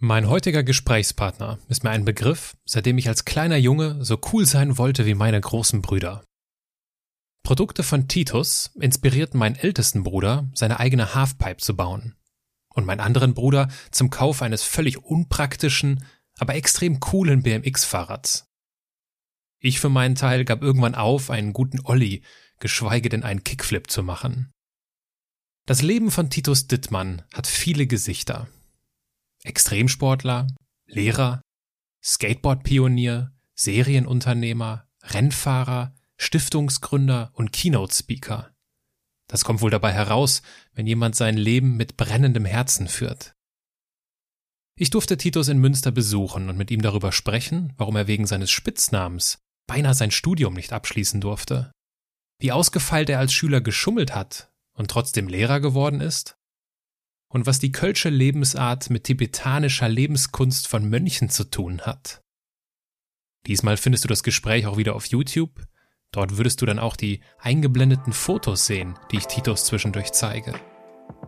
Mein heutiger Gesprächspartner ist mir ein Begriff, seitdem ich als kleiner Junge so cool sein wollte wie meine großen Brüder. Produkte von Titus inspirierten meinen ältesten Bruder, seine eigene Halfpipe zu bauen. Und meinen anderen Bruder zum Kauf eines völlig unpraktischen, aber extrem coolen BMX-Fahrrads. Ich für meinen Teil gab irgendwann auf, einen guten Olli, geschweige denn einen Kickflip zu machen. Das Leben von Titus Dittmann hat viele Gesichter Extremsportler, Lehrer, Skateboard-Pionier, Serienunternehmer, Rennfahrer, Stiftungsgründer und Keynote-Speaker. Das kommt wohl dabei heraus, wenn jemand sein Leben mit brennendem Herzen führt. Ich durfte Titus in Münster besuchen und mit ihm darüber sprechen, warum er wegen seines Spitznamens beinahe sein Studium nicht abschließen durfte, wie ausgefeilt er als Schüler geschummelt hat und trotzdem Lehrer geworden ist und was die kölsche Lebensart mit tibetanischer Lebenskunst von Mönchen zu tun hat. Diesmal findest du das Gespräch auch wieder auf YouTube. Dort würdest du dann auch die eingeblendeten Fotos sehen, die ich Titus zwischendurch zeige.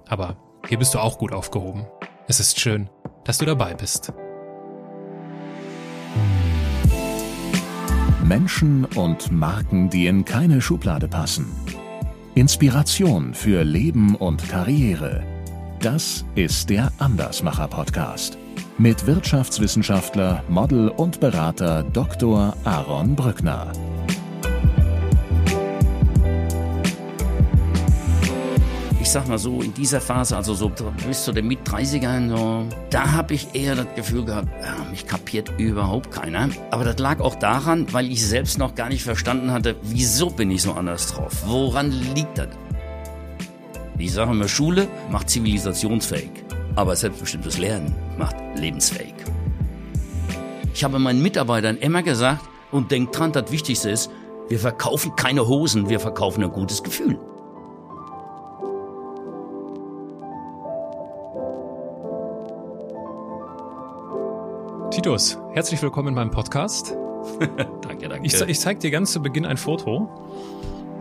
Aber hier bist du auch gut aufgehoben. Es ist schön, dass du dabei bist. Menschen und Marken, die in keine Schublade passen. Inspiration für Leben und Karriere das ist der Andersmacher Podcast mit Wirtschaftswissenschaftler, Model und Berater Dr. Aaron Brückner. Ich sag mal so, in dieser Phase, also so bis zu den Mit-30ern, so, da habe ich eher das Gefühl gehabt, ja, mich kapiert überhaupt keiner. Aber das lag auch daran, weil ich selbst noch gar nicht verstanden hatte, wieso bin ich so anders drauf? Woran liegt das? Ich sage immer, Schule macht zivilisationsfähig, aber selbstbestimmtes Lernen macht lebensfähig. Ich habe meinen Mitarbeitern immer gesagt und denkt dran, das Wichtigste ist, wir verkaufen keine Hosen, wir verkaufen ein gutes Gefühl. Titus, herzlich willkommen in meinem Podcast. danke, danke. Ich, ich zeige dir ganz zu Beginn ein Foto.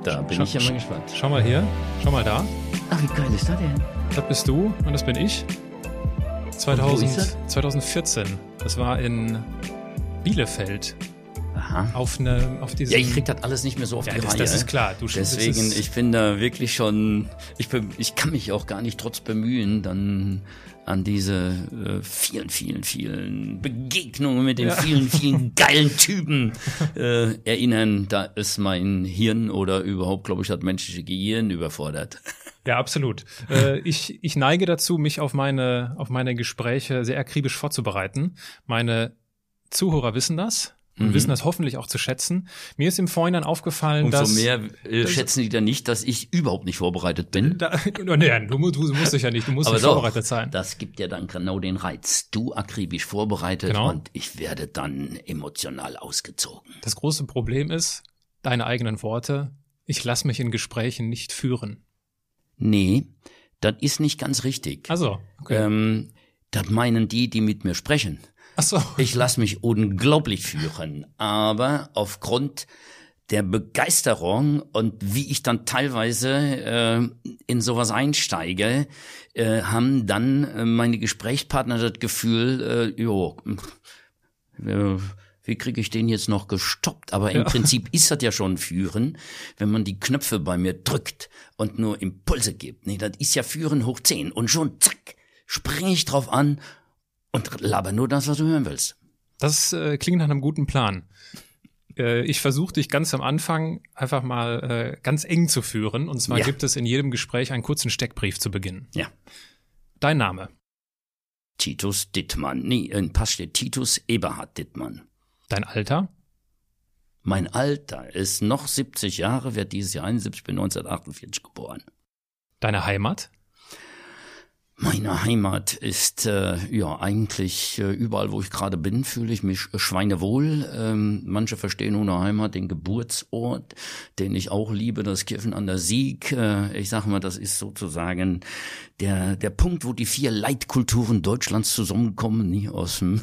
Da bin Schau- ich ja mal gespannt. Schau mal hier, schau mal da. Ach, wie geil ist das denn? Das bist du und das bin ich. Und wo ist 2000, das? 2014. Das war in Bielefeld. Aha. Auf, eine, auf diesem. Ja, ich krieg das alles nicht mehr so auf Ja, die das, Reihe. das ist klar. Du, Deswegen, ich bin da wirklich schon, ich, bin, ich kann mich auch gar nicht trotz bemühen, dann an diese äh, vielen, vielen, vielen Begegnungen mit den Ja. vielen, vielen geilen Typen äh, erinnern. Da ist mein Hirn oder überhaupt, glaube ich, das menschliche Gehirn überfordert. Ja, absolut. Äh, ich, ich neige dazu, mich auf meine, auf meine Gespräche sehr akribisch vorzubereiten. Meine Zuhörer wissen das und Mhm. wissen das hoffentlich auch zu schätzen. Mir ist im Vorhinein aufgefallen, Umso dass. mehr äh, schätzen die dann nicht, dass ich überhaupt nicht vorbereitet bin. Da, nee, du, mu- du musst dich ja nicht, du musst Aber nicht doch, vorbereitet sein. das gibt ja dann genau den Reiz. Du akribisch vorbereitet Genau. und ich werde dann emotional ausgezogen. Das große Problem ist, deine eigenen Worte, ich lasse mich in Gesprächen nicht führen. Nee, das ist nicht ganz richtig. Also, okay. Ähm, das meinen die, die mit mir sprechen. Ach so. Ich lasse mich unglaublich führen, aber aufgrund der Begeisterung und wie ich dann teilweise äh, in sowas einsteige, äh, haben dann äh, meine Gesprächspartner das Gefühl, äh, jo, äh, wie kriege ich den jetzt noch gestoppt? Aber im Ja. Prinzip ist das ja schon Führen, wenn man die Knöpfe bei mir drückt und nur Impulse gibt. Nee, das ist ja Führen hoch 10 und schon zack, springe ich drauf an und laber nur das, was du hören willst. Das äh, klingt nach einem guten Plan. Äh, ich versuche dich ganz am Anfang einfach mal äh, ganz eng zu führen. Und zwar Ja. gibt es in jedem Gespräch einen kurzen Steckbrief zu Beginn. Ja. Dein Name, Titus Dittmann. Nee, in Pass steht Titus Eberhard Dittmann. dein Alter, Mein Alter ist noch 70 Jahre, werde dieses Jahr 71, bin 1948 geboren. deine Heimat, Meine Heimat ist äh, ja eigentlich äh, überall, wo ich gerade bin, fühle ich mich schweinewohl. Ähm, manche verstehen ohne Heimat den Geburtsort, den ich auch liebe, das Kirchen an der Sieg. Äh, ich sage mal, das ist sozusagen der der Punkt, wo die vier Leitkulturen Deutschlands zusammenkommen, nie aus dem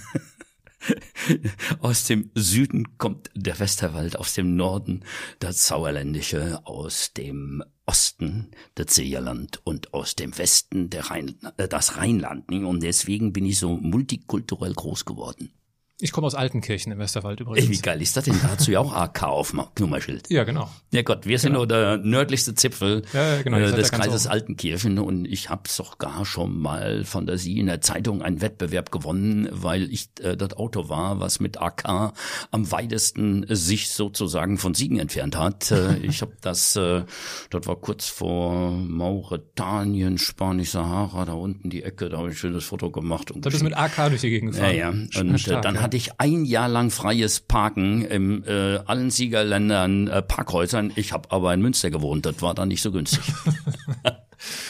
aus dem Süden kommt der Westerwald, aus dem Norden das Sauerländische, aus dem Osten das Seerland und aus dem Westen der Rhein, äh, das Rheinland. Und deswegen bin ich so multikulturell groß geworden. Ich komme aus Altenkirchen im Westerwald übrigens. Ey, wie geil ist das denn? Da hast du ja auch AK auf dem Nummerschild. Ja, genau. Ja Gott, wir sind Genau. nur der nördlichste Zipfel Ja, ja, genau, äh, des Kreises oben. Altenkirchen und ich habe sogar schon mal Fantasie in der Zeitung einen Wettbewerb gewonnen, weil ich äh, das Auto war, was mit AK am weitesten sich sozusagen von Siegen entfernt hat. Äh, ich habe das, äh, das war kurz vor Mauretanien, Spanisch-Sahara, da unten die Ecke, da habe ich ein schönes Foto gemacht. Und Da bist du mit AK durch die Gegend ja, gefahren. ja. Und äh, Stark, dann ja. Hatte ich ein Jahr lang freies Parken in äh, allen Siegerländern äh, Parkhäusern. Ich habe aber in Münster gewohnt. Das war dann nicht so günstig.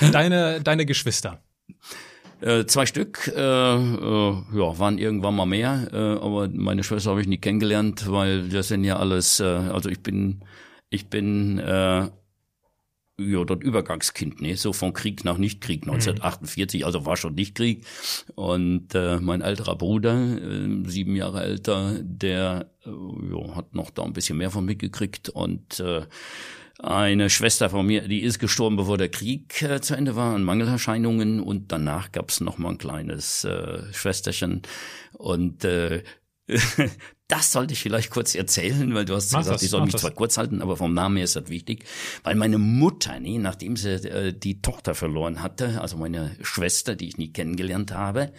Deine, deine Geschwister. äh, zwei Stück, äh, äh, ja, waren irgendwann mal mehr. Äh, aber meine Schwester habe ich nie kennengelernt, weil das sind ja alles. Äh, also ich bin, ich bin äh, ja, das Übergangskind, ne? so von Krieg nach Nichtkrieg, 1948, also war schon Nichtkrieg. Und äh, mein älterer Bruder, äh, sieben Jahre älter, der äh, ja, hat noch da ein bisschen mehr von mitgekriegt. Und äh, eine Schwester von mir, die ist gestorben, bevor der Krieg äh, zu Ende war, an Mangelerscheinungen. Und danach gab's noch mal ein kleines äh, Schwesterchen. Und äh, das sollte ich vielleicht kurz erzählen, weil du hast Mach gesagt, das, ich soll mich das. zwar kurz halten, aber vom Namen her ist das wichtig, weil meine Mutter, nee, nachdem sie äh, die Tochter verloren hatte, also meine Schwester, die ich nie kennengelernt habe,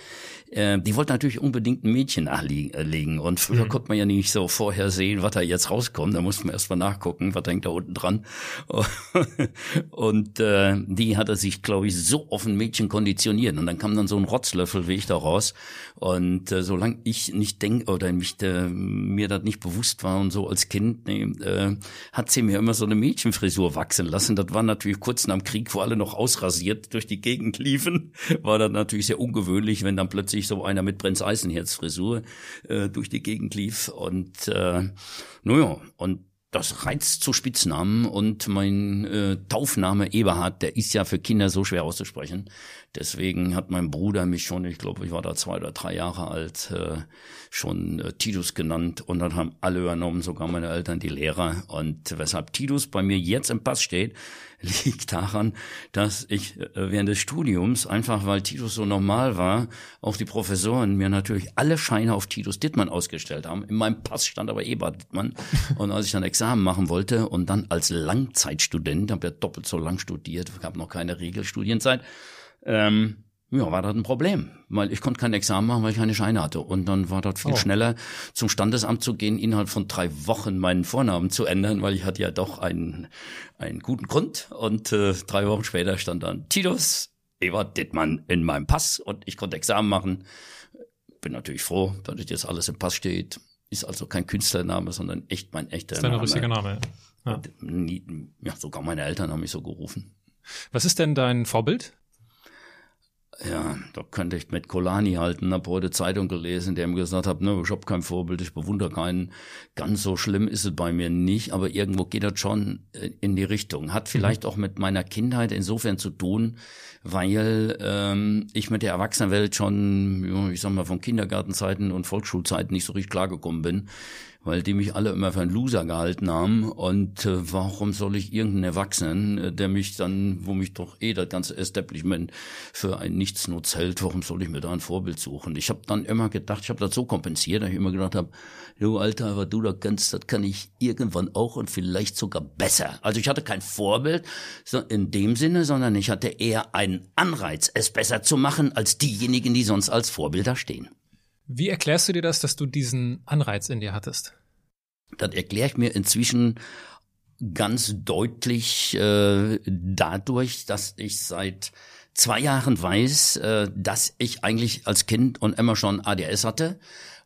äh, die wollte natürlich unbedingt ein Mädchen nachlegen. Und früher Mhm. konnte man ja nicht so vorher sehen, was da jetzt rauskommt. Da musste man erst mal nachgucken, was hängt da unten dran. Und äh, die hatte sich, glaube ich, so auf ein Mädchen konditioniert. Und dann kam dann so ein Rotzlöffel wie ich da raus. Und äh, solange ich nicht denk oder mich äh, mir das nicht bewusst war und so als Kind, nee, äh, hat sie mir immer so eine Mädchenfrisur wachsen lassen. Das war natürlich kurz nach dem Krieg, wo alle noch ausrasiert durch die Gegend liefen, war das natürlich sehr ungewöhnlich, wenn dann plötzlich so einer mit Prinz Eisenherz Frisur äh, durch die Gegend lief. Und äh, naja, und das reizt zu Spitznamen und mein äh, Taufname Eberhard, der ist ja für Kinder so schwer auszusprechen. Deswegen hat mein Bruder mich schon, ich glaube, ich war da zwei oder drei Jahre alt, äh, schon äh, Titus genannt und dann haben alle übernommen, sogar meine Eltern, die Lehrer. Und weshalb Titus bei mir jetzt im Pass steht, liegt daran, dass ich äh, während des Studiums, einfach weil Titus so normal war, auch die Professoren mir natürlich alle Scheine auf Titus Dittmann ausgestellt haben. In meinem Pass stand aber Eberhard Dittmann. Und als ich dann Examen machen wollte und dann als Langzeitstudent, habe ja doppelt so lang studiert, gab noch keine Regelstudienzeit, ähm, ja, war das ein Problem, weil ich konnte kein Examen machen, weil ich keine Scheine hatte. Und dann war das viel Oh. schneller, zum Standesamt zu gehen, innerhalb von drei Wochen meinen Vornamen zu ändern, weil ich hatte ja doch einen, einen guten Grund. Und äh, drei Wochen später stand dann Titus Ewart Dittmann in meinem Pass und ich konnte Examen machen. Bin natürlich froh, dass das jetzt alles im Pass steht. Ist also kein Künstlername, sondern echt mein echter Das ist dein Name. richtiger Name. Ja. Nie- Ja, sogar meine Eltern haben mich so gerufen. Was ist denn dein Vorbild? Ja, da könnte ich mit Kolani halten, hab heute Zeitung gelesen, der mir gesagt hat, ne, ich hab kein Vorbild, ich bewundere keinen. Ganz so schlimm ist es bei mir nicht, aber irgendwo geht das schon äh, in die Richtung. Hat vielleicht auch mit meiner Kindheit insofern zu tun, weil ähm, ich mit der Erwachsenenwelt schon, ich sag mal, von Kindergartenzeiten und Volksschulzeiten nicht so richtig klargekommen bin weil die mich alle immer für einen Loser gehalten haben. Und äh, warum soll ich irgendeinen Erwachsenen, äh, der mich dann, wo mich doch eh das ganze Establishment für ein Nichtsnutz hält, warum soll ich mir da ein Vorbild suchen? Ich habe dann immer gedacht, ich habe das so kompensiert, dass ich immer gedacht habe, du Alter, was du da kannst, das kann ich irgendwann auch und vielleicht sogar besser. Also ich hatte kein Vorbild in dem Sinne, sondern ich hatte eher einen Anreiz, es besser zu machen, als diejenigen, die sonst als Vorbilder stehen. Wie erklärst du dir das, dass du diesen Anreiz in dir hattest? Das erkläre ich mir inzwischen ganz deutlich äh, dadurch, dass ich seit zwei Jahren weiß, äh, dass ich eigentlich als Kind und immer schon ADS hatte.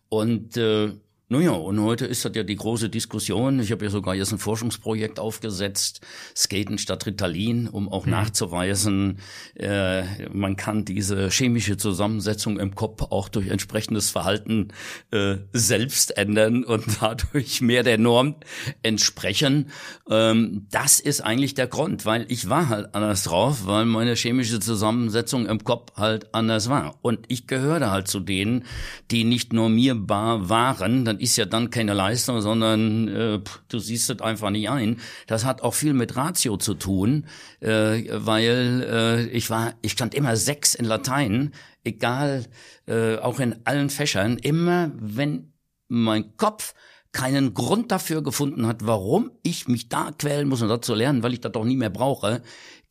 Und äh, naja, und heute ist das ja die große Diskussion. Ich habe ja sogar jetzt ein Forschungsprojekt aufgesetzt, Skaten statt Ritalin, um auch nachzuweisen, äh, man kann diese chemische Zusammensetzung im Kopf auch durch entsprechendes Verhalten äh, selbst ändern und dadurch mehr der Norm entsprechen. Ähm, das ist eigentlich der Grund, weil ich war halt anders drauf, weil meine chemische Zusammensetzung im Kopf halt anders war. Und ich gehörte halt zu denen, die nicht normierbar waren. Das ist ja dann keine Leistung, sondern äh, du siehst es einfach nicht ein. Das hat auch viel mit Ratio zu tun, äh, weil äh, ich war, ich stand immer sechs in Latein, egal, äh, auch in allen Fächern, immer wenn mein Kopf keinen Grund dafür gefunden hat, warum ich mich da quälen muss, um das zu lernen, weil ich das doch nie mehr brauche,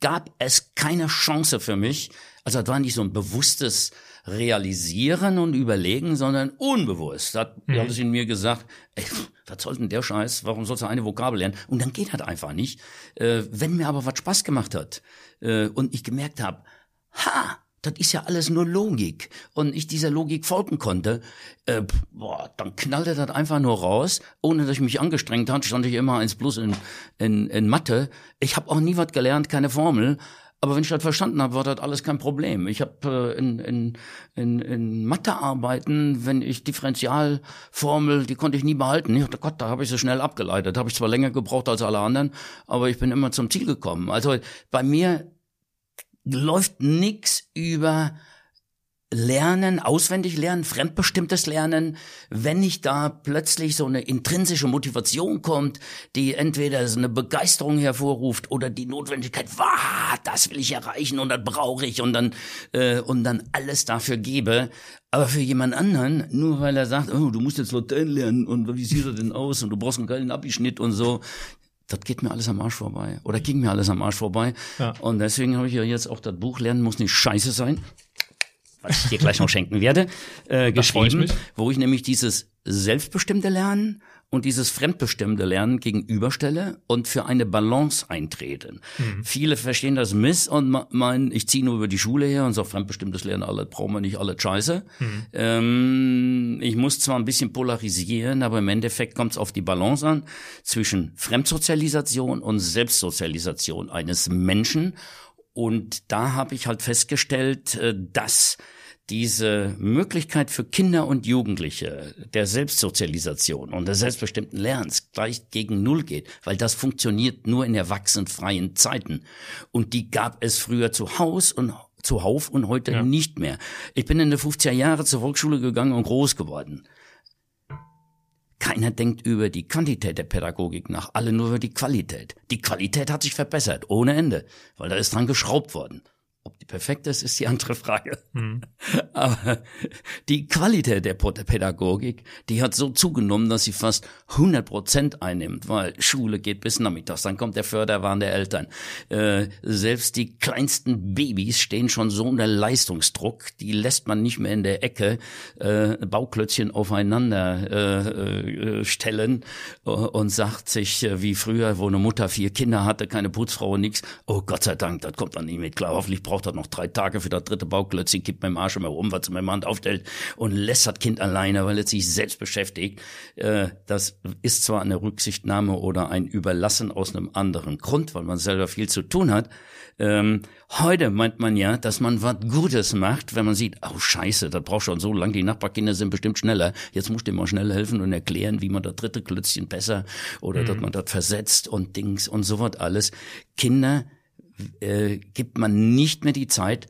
gab es keine Chance für mich. Also das war nicht so ein bewusstes Realisieren und Überlegen, sondern unbewusst. Hat mhm. alles in mir gesagt, ey, was soll denn der Scheiß? Warum sollst du eine Vokabel lernen? Und dann geht das einfach nicht. Äh, wenn mir aber was Spaß gemacht hat äh, und ich gemerkt habe, ha, das ist ja alles nur Logik und ich dieser Logik folgen konnte, äh, boah, dann knallte das einfach nur raus, ohne dass ich mich angestrengt hat, stand ich immer eins plus in, in, in Mathe. Ich habe auch nie was gelernt, keine Formel, aber wenn ich das verstanden habe, war das alles kein Problem. Ich habe äh, in, in, in, in Mathearbeiten, wenn ich Differentialformel, die konnte ich nie behalten. Ich dachte, Gott, da habe ich so schnell abgeleitet. Habe ich zwar länger gebraucht als alle anderen, aber ich bin immer zum Ziel gekommen. Also bei mir läuft nix über Lernen, auswendig lernen, fremdbestimmtes Lernen, wenn nicht da plötzlich so eine intrinsische Motivation kommt, die entweder so eine Begeisterung hervorruft oder die Notwendigkeit, wah, das will ich erreichen und das brauche ich und dann äh, und dann alles dafür gebe. Aber für jemand anderen, nur weil er sagt, oh, du musst jetzt Latein lernen und wie sieht er denn aus und du brauchst einen geilen Abschnitt und so, das geht mir alles am Arsch vorbei. Oder ging mir alles am Arsch vorbei. Ja. Und deswegen habe ich ja jetzt auch das Buch Lernen muss nicht scheiße sein was ich dir gleich noch schenken werde, äh, geschrieben, ich wo ich nämlich dieses selbstbestimmte Lernen und dieses fremdbestimmte Lernen gegenüberstelle und für eine Balance eintreten. Mhm. Viele verstehen das miss und meinen, ich ziehe nur über die Schule her und sage, fremdbestimmtes Lernen, alle brauchen wir nicht, alle scheiße. Mhm. Ähm, ich muss zwar ein bisschen polarisieren, aber im Endeffekt kommt es auf die Balance an zwischen Fremdsozialisation und Selbstsozialisation eines Menschen und da habe ich halt festgestellt, äh, dass diese Möglichkeit für Kinder und Jugendliche der Selbstsozialisation und des selbstbestimmten Lernens gleich gegen Null geht, weil das funktioniert nur in erwachsenfreien Zeiten. Und die gab es früher zu Haus und zuhauf und heute ja. nicht mehr. Ich bin in den 50er Jahre zur Volksschule gegangen und groß geworden. Keiner denkt über die Quantität der Pädagogik nach, alle nur über die Qualität. Die Qualität hat sich verbessert, ohne Ende, weil da ist dran geschraubt worden. Ob die perfekt ist, ist die andere Frage. Mhm. Aber die Qualität der Pädagogik, die hat so zugenommen, dass sie fast 100 Prozent einnimmt, weil Schule geht bis nachmittags, dann kommt der Förderwahn der Eltern. Äh, selbst die kleinsten Babys stehen schon so unter Leistungsdruck, die lässt man nicht mehr in der Ecke äh, Bauklötzchen aufeinander äh, äh, stellen und sagt sich, äh, wie früher, wo eine Mutter vier Kinder hatte, keine Putzfrau und nix, oh Gott sei Dank, das kommt dann nicht mit klar, hoffentlich braucht er noch drei Tage für das dritte Bauklötzchen, kippt mit dem Arsch immer rum, was er mit Hand aufstellt und lässt das Kind alleine, weil er sich selbst beschäftigt. Äh, das ist zwar eine Rücksichtnahme oder ein Überlassen aus einem anderen Grund, weil man selber viel zu tun hat. Ähm, heute meint man ja, dass man was Gutes macht, wenn man sieht, oh Scheiße, das braucht schon so lange, die Nachbarkinder sind bestimmt schneller. Jetzt muss dem mal schnell helfen und erklären, wie man das dritte Klötzchen besser oder mhm. dass man das versetzt und Dings und so was alles. Kinder äh, gibt man nicht mehr die Zeit,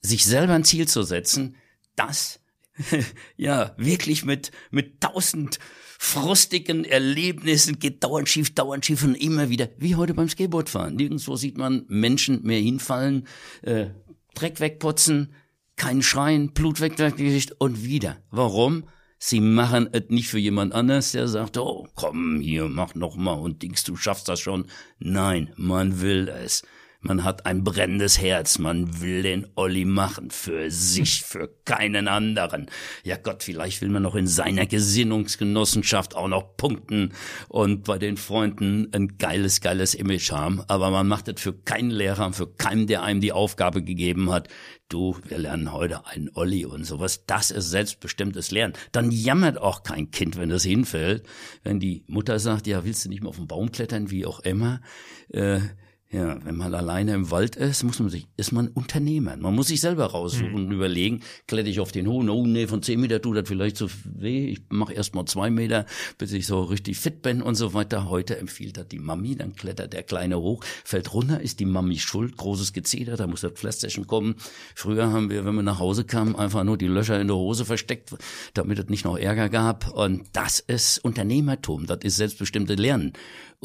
sich selber ein Ziel zu setzen, das ja wirklich mit mit tausend frustigen Erlebnissen geht dauernd schief, dauernd schief und immer wieder, wie heute beim Skateboardfahren. Nirgendwo sieht man Menschen mehr hinfallen, äh, Dreck wegputzen, kein Schreien, Blut weg, Gesicht und wieder. Warum? Sie machen es nicht für jemand anders, der sagt, oh, komm hier, mach noch mal und Dings, du schaffst das schon. Nein, man will es. Man hat ein brennendes Herz, man will den Olli machen, für sich, für keinen anderen. Ja Gott, vielleicht will man noch in seiner Gesinnungsgenossenschaft auch noch punkten und bei den Freunden ein geiles, geiles Image haben, aber man macht es für keinen Lehrer, für keinen, der einem die Aufgabe gegeben hat, du, wir lernen heute einen Olli und sowas. Das ist selbstbestimmtes Lernen. Dann jammert auch kein Kind, wenn das hinfällt. Wenn die Mutter sagt, ja, willst du nicht mehr auf den Baum klettern, wie auch immer, äh, Ja, wenn man alleine im Wald ist, muss man sich, ist man Unternehmer. Man muss sich selber raussuchen mhm. und überlegen, kletter ich auf den hohen, oh nee, von zehn Meter tut das vielleicht zu weh, ich mache erst mal zwei Meter, bis ich so richtig fit bin und so weiter. Heute empfiehlt das die Mami, dann klettert der Kleine hoch, fällt runter, ist die Mami schuld, großes Gezeder, da muss das Pflasterchen kommen. Früher haben wir, wenn wir nach Hause kamen, einfach nur die Löcher in der Hose versteckt, damit es nicht noch Ärger gab. Und das ist Unternehmertum, das ist selbstbestimmte Lernen.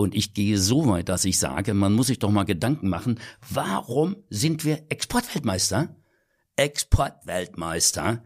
Und ich gehe so weit, dass ich sage, man muss sich doch mal Gedanken machen, warum sind wir Exportweltmeister? Exportweltmeister.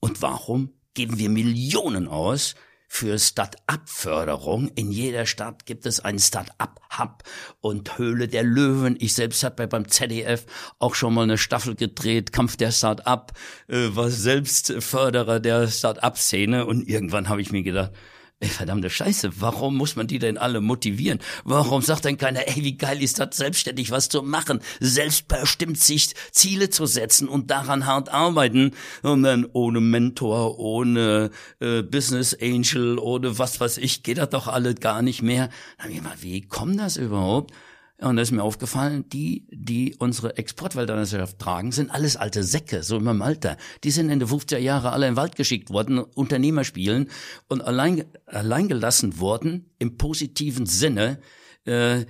Und warum geben wir Millionen aus für Start-up-Förderung. In jeder Stadt gibt es einen Start-up-Hub und Höhle der Löwen. Ich selbst habe beim ZDF auch schon mal eine Staffel gedreht, Kampf der Start-up, äh, war selbst Förderer der Start-up-Szene und irgendwann habe ich mir gedacht, Ey, verdammte Scheiße, warum muss man die denn alle motivieren? Warum sagt denn keiner, ey, wie geil ist das, selbstständig was zu machen, selbstbestimmt sich Ziele zu setzen und daran hart arbeiten und dann ohne Mentor, ohne äh, Business Angel, ohne was weiß ich, geht das doch alle gar nicht mehr. Dann hab ich mal, wie kommt das überhaupt? Und da ist mir aufgefallen, die, die unsere Exportweltmeisterschaft tragen, sind alles alte Säcke, so in meinem Alter. Die sind Ende 50er Jahre alle in den Wald geschickt worden, Unternehmer spielen und allein, allein gelassen worden im positiven Sinne. Äh,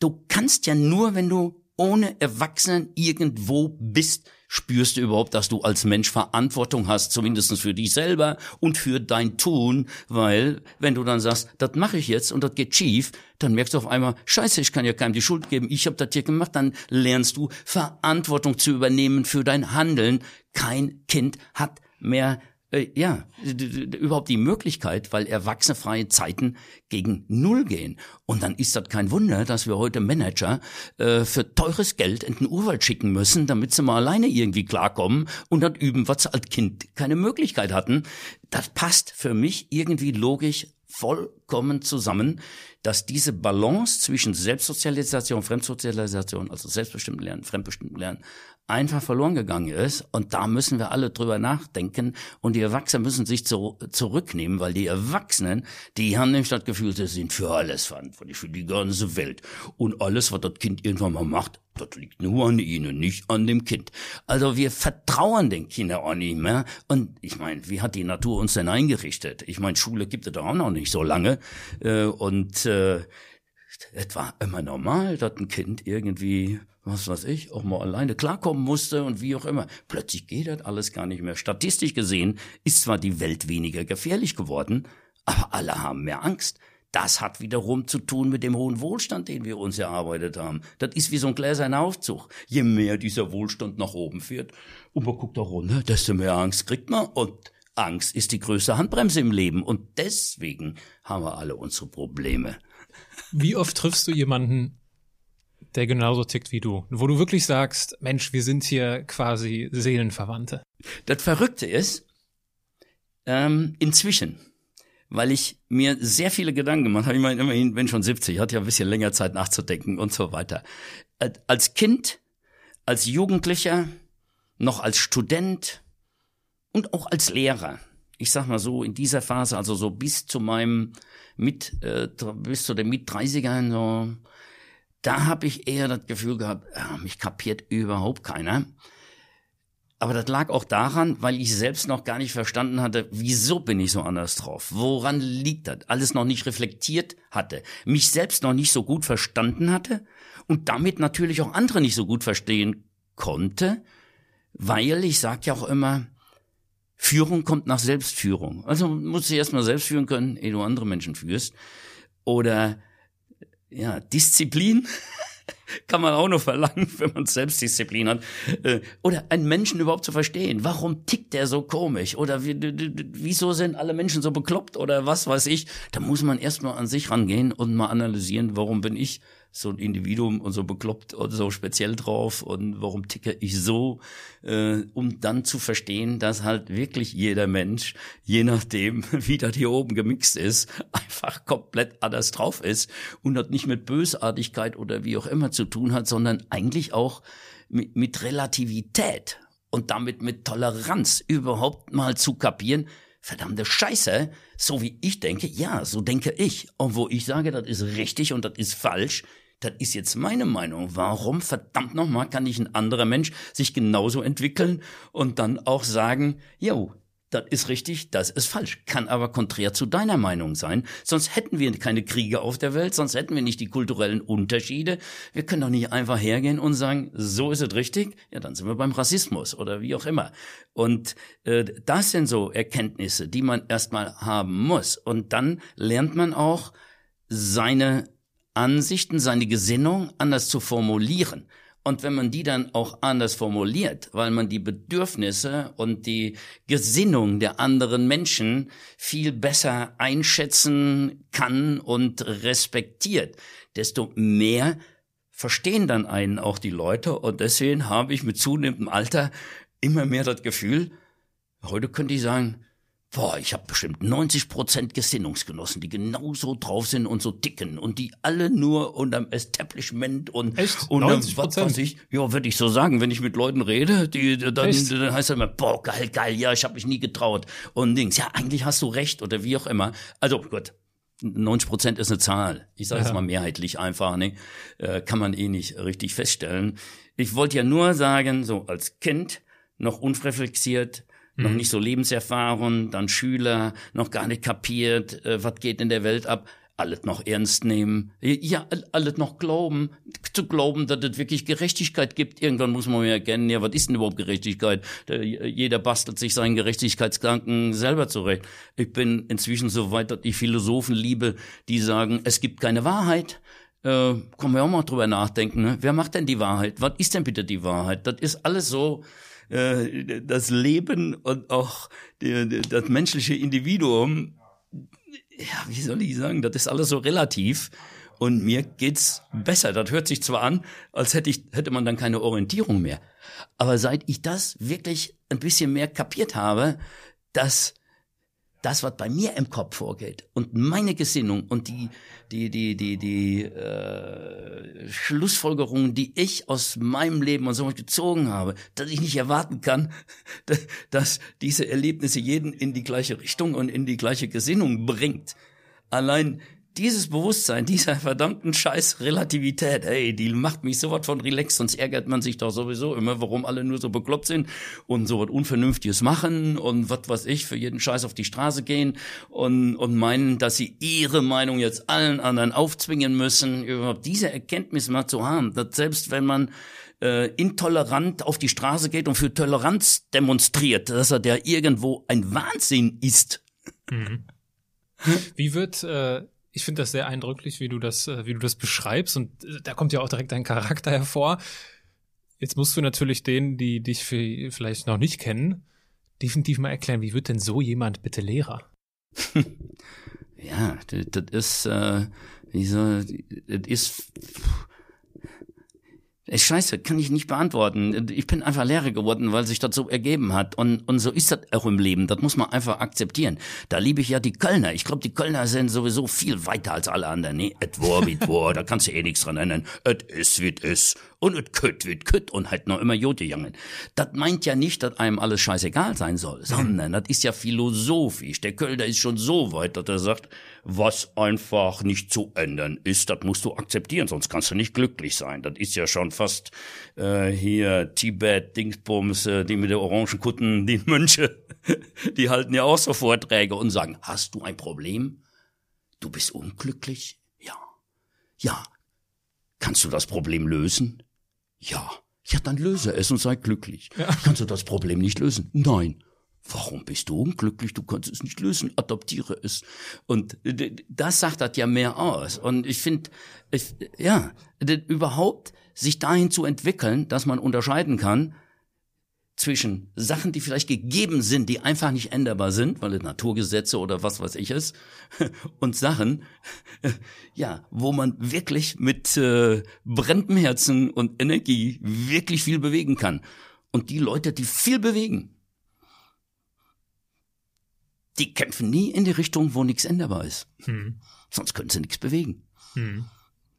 du kannst ja nur, wenn du ohne Erwachsenen irgendwo bist, spürst du überhaupt, dass du als Mensch Verantwortung hast, zumindest für dich selber und für dein Tun, weil wenn du dann sagst, das mache ich jetzt und das geht schief, dann merkst du auf einmal, scheiße, ich kann ja keinem die Schuld geben, ich habe das hier gemacht, dann lernst du Verantwortung zu übernehmen für dein Handeln. Kein Kind hat mehr äh, ja, überhaupt die Möglichkeit, weil erwachsenefreie Zeiten gegen Null gehen. Und dann ist das kein Wunder, dass wir heute Manager äh, für teures Geld in den Urwald schicken müssen, damit sie mal alleine irgendwie klarkommen und dann üben, was sie als Kind keine Möglichkeit hatten. Das passt für mich irgendwie logisch vollkommen zusammen, dass diese Balance zwischen Selbstsozialisation, Fremdsozialisation, also selbstbestimmten Lernen, fremdbestimmten Lernen, einfach verloren gegangen ist. Und da müssen wir alle drüber nachdenken. Und die Erwachsenen müssen sich zu, zurücknehmen, weil die Erwachsenen, die haben nämlich das Gefühl, sie sind für alles verantwortlich, für die ganze Welt. Und alles, was das Kind irgendwann mal macht, das liegt nur an ihnen, nicht an dem Kind. Also wir vertrauen den Kindern auch nicht mehr. Und ich meine, wie hat die Natur uns denn eingerichtet? Ich meine, Schule gibt es da auch noch nicht so lange. Äh, und äh, es war immer normal, dass ein Kind irgendwie was weiß ich, auch mal alleine klarkommen musste und wie auch immer. Plötzlich geht das alles gar nicht mehr. Statistisch gesehen ist zwar die Welt weniger gefährlich geworden, aber alle haben mehr Angst. Das hat wiederum zu tun mit dem hohen Wohlstand, den wir uns erarbeitet haben. Das ist wie so ein gläserner Aufzug. Je mehr dieser Wohlstand nach oben fährt und man guckt da runter, desto mehr Angst kriegt man und Angst ist die größte Handbremse im Leben und deswegen haben wir alle unsere Probleme. Wie oft triffst du jemanden, der genauso tickt wie du, wo du wirklich sagst, Mensch, wir sind hier quasi Seelenverwandte. Das Verrückte ist, ähm, inzwischen, weil ich mir sehr viele Gedanken gemacht habe, ich meine, immerhin bin schon 70, hatte ja ein bisschen länger Zeit nachzudenken und so weiter. Äh, als Kind, als Jugendlicher, noch als Student und auch als Lehrer. Ich sag mal so, in dieser Phase, also so bis zu meinem mit, äh, bis zu den mit 30ern, so da habe ich eher das Gefühl gehabt, ja, mich kapiert überhaupt keiner. Aber das lag auch daran, weil ich selbst noch gar nicht verstanden hatte, wieso bin ich so anders drauf? Woran liegt das? Alles noch nicht reflektiert hatte, mich selbst noch nicht so gut verstanden hatte und damit natürlich auch andere nicht so gut verstehen konnte, weil ich sag ja auch immer, Führung kommt nach Selbstführung. Also musst du erstmal selbst führen können, ehe du andere Menschen führst. Oder ja, Disziplin kann man auch nur verlangen, wenn man Selbstdisziplin hat. Äh, oder einen Menschen überhaupt zu verstehen. Warum tickt der so komisch? Oder wieso sind alle Menschen so bekloppt? Oder was weiß ich? Da muss man erstmal an sich rangehen und mal analysieren, warum bin ich so ein Individuum und so bekloppt und so speziell drauf und warum ticke ich so, äh, um dann zu verstehen, dass halt wirklich jeder Mensch, je nachdem, wie das hier oben gemixt ist, einfach komplett anders drauf ist und das nicht mit Bösartigkeit oder wie auch immer zu tun hat, sondern eigentlich auch mit, mit Relativität und damit mit Toleranz überhaupt mal zu kapieren, verdammte Scheiße, so wie ich denke, ja, so denke ich. Und wo ich sage, das ist richtig und das ist falsch, Das ist jetzt meine Meinung. Warum verdammt nochmal kann nicht ein anderer Mensch sich genauso entwickeln und dann auch sagen, jo, das ist richtig, das ist falsch. Kann aber konträr zu deiner Meinung sein. Sonst hätten wir keine Kriege auf der Welt, sonst hätten wir nicht die kulturellen Unterschiede. Wir können doch nicht einfach hergehen und sagen, so ist es richtig, ja, dann sind wir beim Rassismus oder wie auch immer. Und äh, das sind so Erkenntnisse, die man erstmal haben muss. Und dann lernt man auch seine Ansichten, seine Gesinnung anders zu formulieren. Und wenn man die dann auch anders formuliert, weil man die Bedürfnisse und die Gesinnung der anderen Menschen viel besser einschätzen kann und respektiert, desto mehr verstehen dann einen auch die Leute. Und deswegen habe ich mit zunehmendem Alter immer mehr das Gefühl, heute könnte ich sagen, Boah, ich habe bestimmt 90 Prozent Gesinnungsgenossen, die genauso drauf sind und so dicken und die alle nur unterm Establishment und Echt? unterm was weiß ich. Ja, würde ich so sagen, wenn ich mit Leuten rede, die dann, dann heißt es immer, boah, geil, geil, ja, ich habe mich nie getraut und Dings. Ja, eigentlich hast du recht oder wie auch immer. Also gut, 90 Prozent ist eine Zahl. Ich sage jetzt mal mehrheitlich einfach, ne? Äh, kann man eh nicht richtig feststellen. Ich wollte ja nur sagen, so als Kind noch unreflektiert, noch mhm. nicht so Lebenserfahrung, dann Schüler, noch gar nicht kapiert, äh, was geht in der Welt ab, alles noch ernst nehmen, ja, alles noch glauben, zu glauben, dass es wirklich Gerechtigkeit gibt. Irgendwann muss man ja erkennen, ja, was ist denn überhaupt Gerechtigkeit? Jeder bastelt sich seinen Gerechtigkeitsgedanken selber zurecht. Ich bin inzwischen so weit, dass ich Philosophen liebe, die sagen, es gibt keine Wahrheit. Äh, können wir auch mal drüber nachdenken. Ne? Wer macht denn die Wahrheit? Was ist denn bitte die Wahrheit? Das ist alles so, äh, das Leben und auch das menschliche Individuum, ja, wie soll ich sagen, das ist alles so relativ. Und mir geht's besser. Das hört sich zwar an, als hätte ich, hätte man dann keine Orientierung mehr. Aber seit ich das wirklich ein bisschen mehr kapiert habe, dass das, was bei mir im Kopf vorgeht und meine Gesinnung und die, die, die, die, die äh, Schlussfolgerungen, die ich aus meinem Leben und so gezogen habe, dass ich nicht erwarten kann, dass diese Erlebnisse jeden in die gleiche Richtung und in die gleiche Gesinnung bringt. Allein dieses Bewusstsein, dieser verdammten Scheiß Relativität, hey, die macht mich so was von relaxed, sonst ärgert man sich doch sowieso immer, warum alle nur so bekloppt sind und so was Unvernünftiges machen und was weiß ich, für jeden Scheiß auf die Straße gehen und, und meinen, dass sie ihre Meinung jetzt allen anderen aufzwingen müssen, überhaupt diese Erkenntnis mal zu haben, dass selbst wenn man äh, intolerant auf die Straße geht und für Toleranz demonstriert, dass er der irgendwo ein Wahnsinn ist. Mhm. Wie wird äh, ich finde das sehr eindrücklich, wie du das, äh, wie du das beschreibst. Und äh, da kommt ja auch direkt dein Charakter hervor. Jetzt musst du natürlich denen, die dich vielleicht noch nicht kennen, definitiv mal erklären, wie wird denn so jemand bitte Lehrer? ja, das, ist, äh, wie so, das ist, Ey, Scheiße, kann ich nicht beantworten. Ich bin einfach Lehrer geworden, weil sich das so ergeben hat. Und, und so ist das auch im Leben. Das muss man einfach akzeptieren. Da liebe ich ja die Kölner. Ich glaube, die Kölner sind sowieso viel weiter als alle anderen. Nee, et war wie war, da kannst du eh nichts dran ändern. Et is wie is und et kütt wird kütt und halt noch immer Jote jangen. Das meint ja nicht, dass einem alles scheißegal sein soll, sondern das ist ja philosophisch. Der Kölner ist schon so weit, dass er sagt, was einfach nicht zu ändern ist, das musst du akzeptieren, sonst kannst du nicht glücklich sein. Das ist ja schon fast äh, hier Tibet, Dingsbums, äh, die mit der Orangenkutten, die Mönche, die halten ja auch so Vorträge und sagen, hast du ein Problem? Du bist unglücklich? Ja. Ja. Kannst du das Problem lösen? Ja. Ja, dann löse es und sei glücklich. Ja. Kannst du das Problem nicht lösen? Nein. Warum bist du unglücklich? Du kannst es nicht lösen. Adoptiere es. Und das sagt das ja mehr aus. Und ich finde, ja, überhaupt sich dahin zu entwickeln, dass man unterscheiden kann, zwischen Sachen, die vielleicht gegeben sind, die einfach nicht änderbar sind, weil es Naturgesetze oder was weiß ich ist, und Sachen, ja, wo man wirklich mit äh, brennendem Herzen und Energie wirklich viel bewegen kann. Und die Leute, die viel bewegen, die kämpfen nie in die Richtung, wo nichts änderbar ist. Hm. Sonst können sie nichts bewegen. Hm.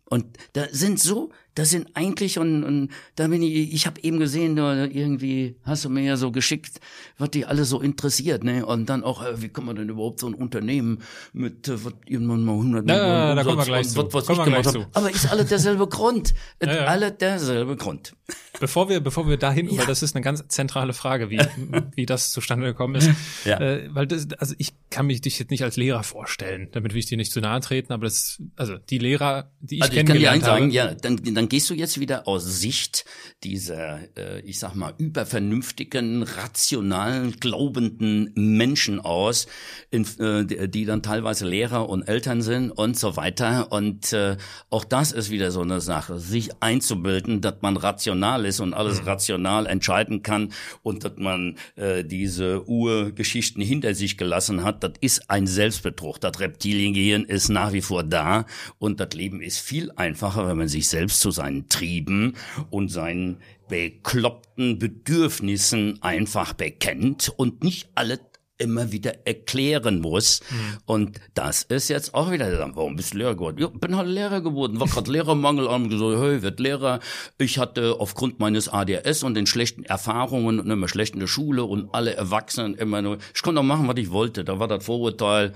Und da sind so, das sind eigentlich und, und da bin ich, ich habe eben gesehen, da irgendwie hast du mir ja so geschickt, was die alle so interessiert, ne? Und dann auch, äh, wie kann man denn überhaupt so ein Unternehmen mit äh, was irgendwann mal 100 Na, Millionen da Umsatz kommen wir gleich und zu. was, was Kommen ich wir gemacht gleich habe. zu. Aber ist alle derselbe Grund. Ja, ja. Alle derselbe Grund. Bevor wir, bevor wir dahin, Ja. weil das ist eine ganz zentrale Frage, wie, wie das zustande gekommen ist. Ja. Äh, weil das, also ich kann mich dich jetzt nicht als Lehrer vorstellen, damit will ich dir nicht zu nahe treten, aber das, also die Lehrer, die ich Also ich kann dir kennengelernt eins sagen, habe, ja, dann, dann gehst du jetzt wieder aus Sicht dieser, äh, ich sag mal, übervernünftigen, rationalen, glaubenden Menschen aus, in, äh, die die dann teilweise Lehrer und Eltern sind und so weiter. Und äh, auch das ist wieder so eine Sache, sich einzubilden, dass man rational ist und alles rational entscheiden kann und dass man äh, diese Urgeschichten hinter sich gelassen hat, das ist ein Selbstbetrug. Das Reptiliengehirn ist nach wie vor da und das Leben ist viel einfacher, wenn man sich selbst zu seinen Trieben und seinen bekloppten Bedürfnissen einfach bekennt und nicht alle immer wieder erklären muss. Und das ist jetzt auch wieder, der- warum bist du Lehrer geworden? Ja, bin halt Lehrer geworden, war gerade Lehrermangel an, gesagt, hey, wird Lehrer. Ich hatte aufgrund meines ADHS und den schlechten Erfahrungen und immer schlecht in der Schule und alle Erwachsenen immer nur, ich konnte auch machen, was ich wollte. Da war das Vorurteil,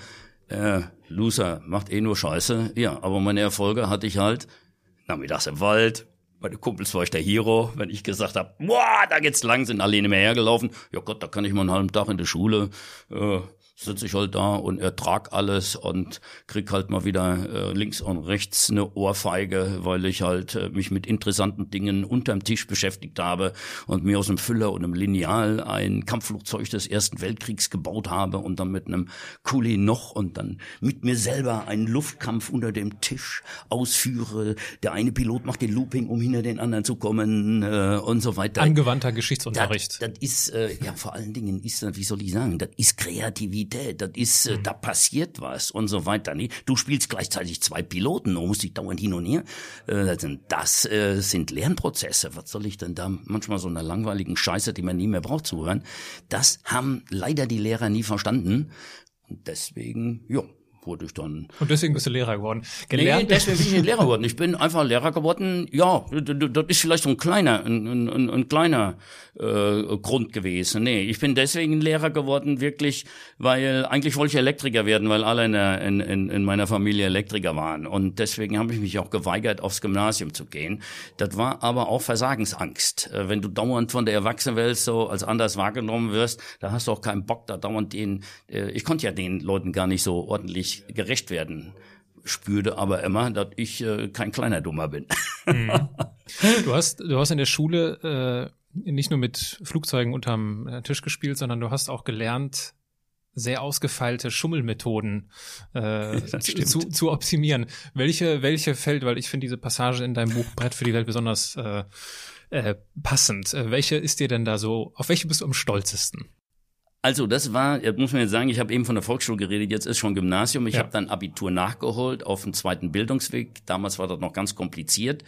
äh, Loser macht eh nur Scheiße. Ja, aber meine Erfolge hatte ich halt nachmittags im Wald. Meine Kumpels war ich der Hero. Wenn ich gesagt habe, boah, da geht's lang, sind alle nicht mehr hergelaufen. Ja Gott, da kann ich mal einen halben Tag in der Schule. Äh, sitze ich halt da und ertrag alles und krieg halt mal wieder äh, links und rechts eine Ohrfeige, weil ich halt äh, mich mit interessanten Dingen unterm Tisch beschäftigt habe und mir aus einem Füller und einem Lineal ein Kampfflugzeug des Ersten Weltkriegs gebaut habe und dann mit einem Kuli noch und dann mit mir selber einen Luftkampf unter dem Tisch ausführe. Der eine Pilot macht den Looping, um hinter den anderen zu kommen äh, und so weiter. angewandter Geschichtsunterricht. Das, das ist, äh, ja, vor allen Dingen ist das, wie soll ich sagen, das ist Kreativität, das ist, äh, da passiert was und so weiter. Nee, du spielst gleichzeitig zwei Piloten, du musst dich dauernd hin und her. Äh, das sind, das äh, sind Lernprozesse. Was soll ich denn da manchmal so einer langweiligen Scheiße, die man nie mehr braucht, zuhören? Das haben leider die Lehrer nie verstanden. Und deswegen, ja, wurde ich dann Und deswegen bist du Lehrer geworden. Nee, Gelernt, deswegen bin ich nicht Lehrer geworden. Ich bin einfach Lehrer geworden. Ja, das ist vielleicht so ein kleiner, ein, ein, ein, ein kleiner äh, Grund gewesen. Nee, ich bin deswegen Lehrer geworden, wirklich, weil eigentlich wollte ich Elektriker werden, weil alle in, in, in meiner Familie Elektriker waren. Und deswegen habe ich mich auch geweigert, aufs Gymnasium zu gehen. Das war aber auch Versagensangst. Äh, Wenn du dauernd von der Erwachsenenwelt so als anders wahrgenommen wirst, da hast du auch keinen Bock, da dauernd den, äh, ich konnte ja den Leuten gar nicht so ordentlich gerecht werden spürte aber immer, dass ich äh, kein kleiner Dummer bin. du hast, du hast in der Schule äh, nicht nur mit Flugzeugen unterm äh, Tisch gespielt, sondern du hast auch gelernt, sehr ausgefeilte Schummelmethoden äh, stimmt. zu, zu optimieren. Welche, welche fällt, weil ich finde diese Passage in deinem Buch Brett für die Welt besonders äh, äh, passend. Äh, welche ist dir denn da so, auf welche bist du am stolzesten? Also das war, jetzt muss man jetzt sagen, ich habe eben von der Volksschule geredet, jetzt ist schon Gymnasium. Ich Ja. habe dann Abitur nachgeholt auf dem zweiten Bildungsweg. Damals war das noch ganz kompliziert.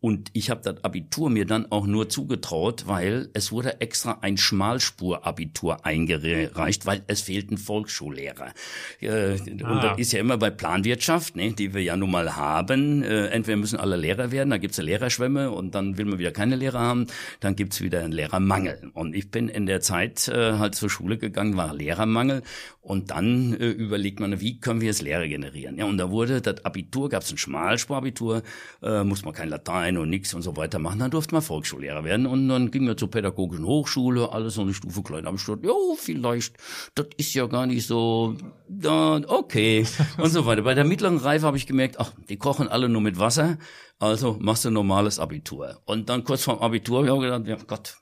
Und ich habe das Abitur mir dann auch nur zugetraut, weil es wurde extra ein Schmalspur-Abitur eingereicht, weil es fehlten Volksschullehrer. Äh, Und Ah. das ist ja immer bei Planwirtschaft, ne, die wir ja nun mal haben. Äh, entweder müssen alle Lehrer werden, dann gibt's eine Lehrerschwemme und dann will man wieder keine Lehrer haben, dann gibt's wieder einen Lehrermangel. Und ich bin in der Zeit äh, halt zur Schule gegangen, war Lehrermangel und dann äh, überlegt man, wie können wir jetzt Lehrer generieren? Ja, und da wurde das Abitur, gab's ein Schmalspurabitur, äh, muss man kein Latein und nix und so weiter machen, dann durfte man Volksschullehrer werden und dann ging man zur pädagogischen Hochschule, alles noch eine Stufe kleiner am Stadt. Jo, vielleicht, das ist ja gar nicht so, da, okay und so weiter. Bei der mittleren Reife habe ich gemerkt, ach, die kochen alle nur mit Wasser, also machst du normales Abitur. Und dann kurz vorm Abitur habe ich auch gedacht, ja Gott,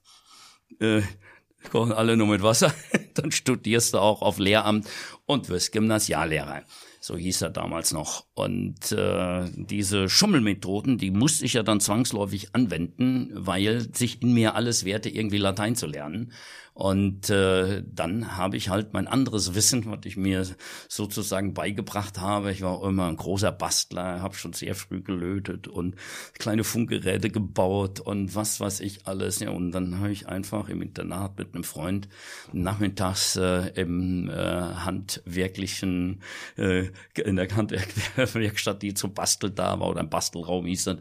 äh, kochen alle nur mit Wasser, dann studierst du auch auf Lehramt und wirst Gymnasiallehrer. So hieß er damals noch. Und äh, diese Schummelmethoden, die musste ich ja dann zwangsläufig anwenden, weil sich in mir alles wehrte, irgendwie Latein zu lernen. Und äh, dann habe ich halt mein anderes Wissen, was ich mir sozusagen beigebracht habe. Ich war immer ein großer Bastler, habe schon sehr früh gelötet und kleine Funkgeräte gebaut und was weiß ich alles. Ja, und dann habe ich einfach im Internat mit einem Freund nachmittags äh, im äh, handwerklichen, äh, in der Handwerkstatt, die zum Bastel da war oder im Bastelraum hieß das,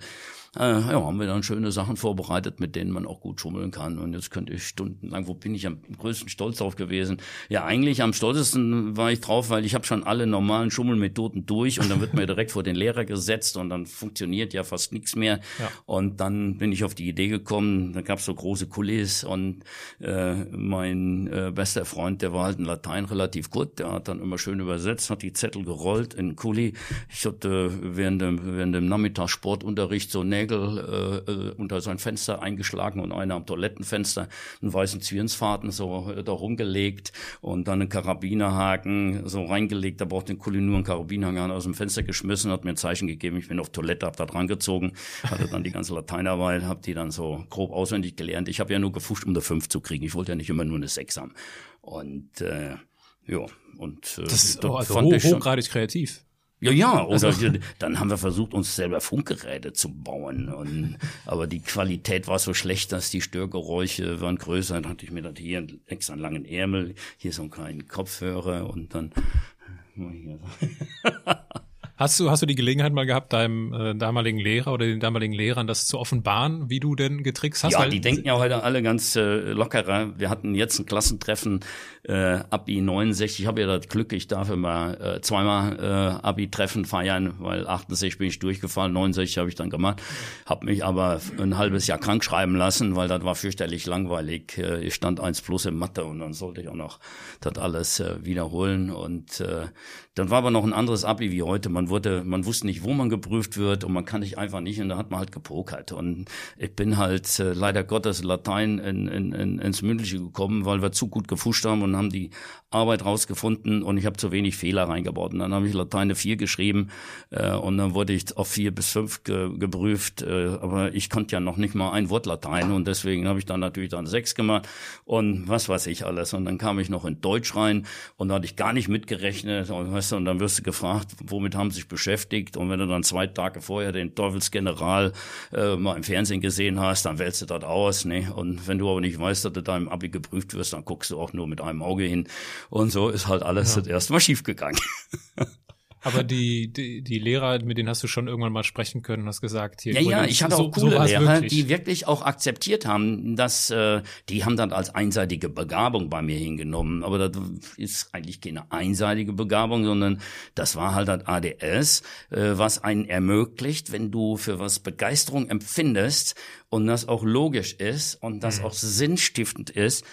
äh, ja, haben wir dann schöne Sachen vorbereitet, mit denen man auch gut schummeln kann. Und jetzt könnte ich stundenlang, wo bin ich am größten Stolz drauf gewesen? Ja, eigentlich am stolzesten war ich drauf, weil ich habe schon alle normalen Schummelmethoden durch und dann wird mir direkt vor den Lehrer gesetzt und dann funktioniert ja fast nichts mehr. Ja. Und dann bin ich auf die Idee gekommen, da gab es so große Kulis und äh, mein äh, bester Freund, der war halt in Latein relativ gut, der hat dann immer schön übersetzt, hat die Zettel gerollt in Kuli. Ich hatte während dem, während dem Nachmittagssportunterricht so Nägel äh, äh, unter sein Fenster eingeschlagen und einer am Toilettenfenster, einen weißen Zwirnsfaden so äh, da rumgelegt und dann einen Karabinerhaken so reingelegt, da braucht den Kuli nur einen Karabinerhaken aus dem Fenster geschmissen, hat mir ein Zeichen gegeben, ich bin auf Toilette, hab da dran gezogen, hatte dann die ganze Lateinarbeit, hab die dann so grob auswendig gelernt. Ich habe ja nur gefuscht, um eine 5 zu kriegen. Ich wollte ja nicht immer nur eine 6 haben. Und äh, ja, und äh, das ist oh, also hoch, hochgradig kreativ. Ja, ja, oder also. dann haben wir versucht, uns selber Funkgeräte zu bauen. Und, aber die Qualität war so schlecht, dass die Störgeräusche waren größer. Dann hatte ich mir das hier extra einen langen Ärmel, hier so einen kleinen Kopfhörer und dann. Hast du, hast du die Gelegenheit mal gehabt, deinem äh, damaligen Lehrer oder den damaligen Lehrern das zu offenbaren, wie du denn getrickst hast? Ja, die denken ja heute alle ganz äh, lockerer. Wir hatten jetzt ein Klassentreffen äh, Abi 69. Ich habe ja das Glück, ich darf immer äh, zweimal äh, Abi-Treffen feiern, weil 68 bin ich durchgefallen, 69 habe ich dann gemacht. Habe mich aber ein halbes Jahr krank schreiben lassen, weil das war fürchterlich langweilig. Äh, ich stand eins plus in Mathe und dann sollte ich auch noch das alles äh, wiederholen. Und äh, dann war aber noch ein anderes Abi wie heute. Man man wurde, man wusste nicht, wo man geprüft wird und man kann nicht einfach nicht und da hat man halt gepokert. Und ich bin halt äh, leider Gottes Latein in, in, in, ins Mündliche gekommen, weil wir zu gut gefuscht haben und haben die Arbeit rausgefunden und ich habe zu wenig Fehler reingebaut. Und dann habe ich Latein eine 4 geschrieben äh, und dann wurde ich auf 4 bis 5 ge geprüft, äh, aber ich konnte ja noch nicht mal ein Wort Latein und deswegen habe ich dann natürlich dann 6 gemacht und was weiß ich alles. Und dann kam ich noch in Deutsch rein und da hatte ich gar nicht mitgerechnet und, weißt du, und dann wirst du gefragt, womit haben sich beschäftigt. Und wenn du dann zwei Tage vorher den Teufelsgeneral äh, mal im Fernsehen gesehen hast, dann wählst du das aus. Ne? Und wenn du aber nicht weißt, dass du da im Abi geprüft wirst, dann guckst du auch nur mit einem Auge hin. Und so ist halt alles ja. das erste Mal schiefgegangen. Aber die, die, die Lehrer, mit denen hast du schon irgendwann mal sprechen können, hast gesagt, hier. Ja, ja, ich hatte auch coole so Lehrer, wirklich. die wirklich auch akzeptiert haben, dass äh, die haben dann als einseitige Begabung bei mir hingenommen. Aber das ist eigentlich keine einseitige Begabung, sondern das war halt das ADS, äh, was einen ermöglicht, wenn du für was Begeisterung empfindest und das auch logisch ist und das mhm. auch sinnstiftend ist,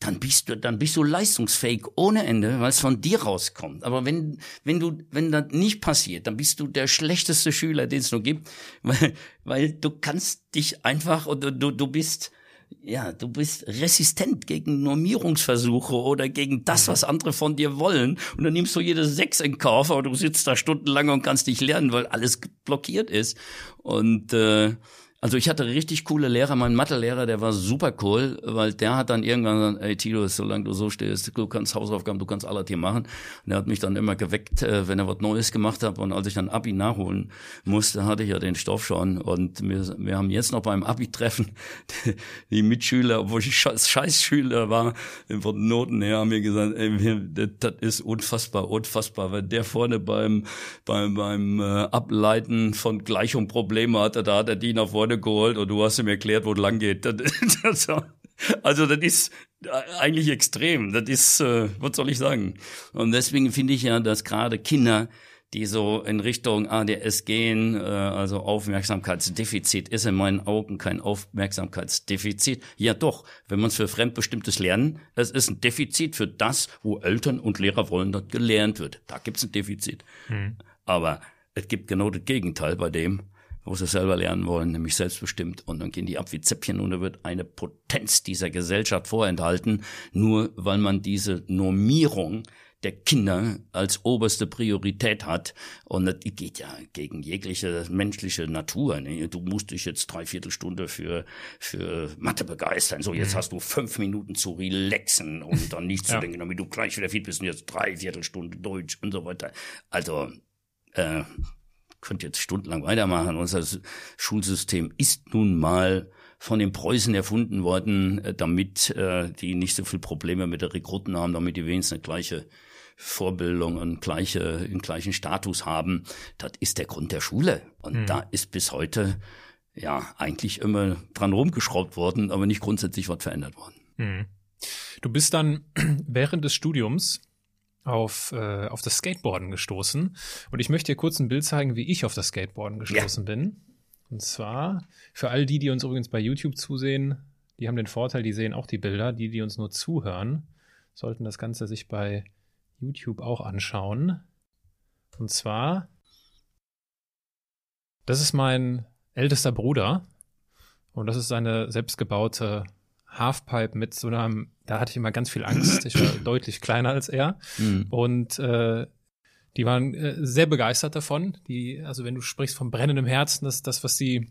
dann bist du, dann bist du leistungsfähig ohne Ende, weil es von dir rauskommt. Aber wenn, wenn du, wenn das nicht passiert, dann bist du der schlechteste Schüler, den es nur gibt, weil, weil du kannst dich einfach oder du, du bist, ja, du bist resistent gegen Normierungsversuche oder gegen das, was andere von dir wollen. Und dann nimmst du jede Sechs in Kauf, aber du sitzt da stundenlang und kannst nicht lernen, weil alles blockiert ist. Und äh, also ich hatte richtig coole Lehrer. Mein Mathelehrer, der war super cool, weil der hat dann irgendwann gesagt, ey Tilo, solange du so stehst, du kannst Hausaufgaben, du kannst alles hier machen. Und er hat mich dann immer geweckt, äh, wenn er was Neues gemacht hat. Und als ich dann Abi nachholen musste, hatte ich ja den Stoff schon. Und wir, wir haben jetzt noch beim Abi-Treffen die Mitschüler, obwohl ich Scheißschüler war, von Noten her, haben mir gesagt, ey, das ist unfassbar, unfassbar. Wenn der vorne beim, beim, beim äh, Ableiten von Gleichung Probleme hatte, da hat er die nach vorne vorne geholt und du hast ihm erklärt, wo es lang geht. also das ist eigentlich extrem. Das ist, äh, was soll ich sagen? Und deswegen finde ich ja, dass gerade Kinder, die so in Richtung ADS gehen, äh, also Aufmerksamkeitsdefizit, ist in meinen Augen kein Aufmerksamkeitsdefizit. Ja doch, wenn man es für fremdbestimmtes Lernen, es ist ein Defizit für das, wo Eltern und Lehrer wollen, dass gelernt wird. Da gibt es ein Defizit. Hm. Aber es gibt genau das Gegenteil bei dem, wo sie selber lernen wollen, nämlich selbstbestimmt. Und dann gehen die ab wie Zäppchen und da wird eine Potenz dieser Gesellschaft vorenthalten, nur weil man diese Normierung der Kinder als oberste Priorität hat. Und das geht ja gegen jegliche menschliche Natur. Ne? Du musst dich jetzt drei Viertelstunde für, für Mathe begeistern. So, jetzt mhm. hast du fünf Minuten zu relaxen und dann nicht zu ja. denken, damit du gleich wieder fit bist und jetzt drei Viertelstunden Deutsch und so weiter. Also, äh, könnte jetzt stundenlang weitermachen. Unser Schulsystem ist nun mal von den Preußen erfunden worden, äh, damit äh, die nicht so viel Probleme mit der Rekruten haben, damit die wenigstens eine gleiche Vorbildung und gleiche, einen gleichen Status haben. Das ist der Grund der Schule. Und mhm. da ist bis heute ja eigentlich immer dran rumgeschraubt worden, aber nicht grundsätzlich was verändert worden. Hm. Du bist dann während des Studiums auf, äh, auf das Skateboarden gestoßen. Und ich möchte dir kurz ein Bild zeigen, wie ich auf das Skateboarden gestoßen ja. bin. Und zwar für all die, die uns übrigens bei YouTube zusehen, die haben den Vorteil, die sehen auch die Bilder. Die, die uns nur zuhören, sollten das Ganze sich bei YouTube auch anschauen. Und zwar, das ist mein ältester Bruder und das ist seine selbstgebaute Halfpipe mit so einem, da hatte ich immer ganz viel Angst. Ich war deutlich kleiner als er. Mhm. Und äh, die waren äh, sehr begeistert davon. Die, also wenn du sprichst vom brennendem Herzen, das ist das, was die,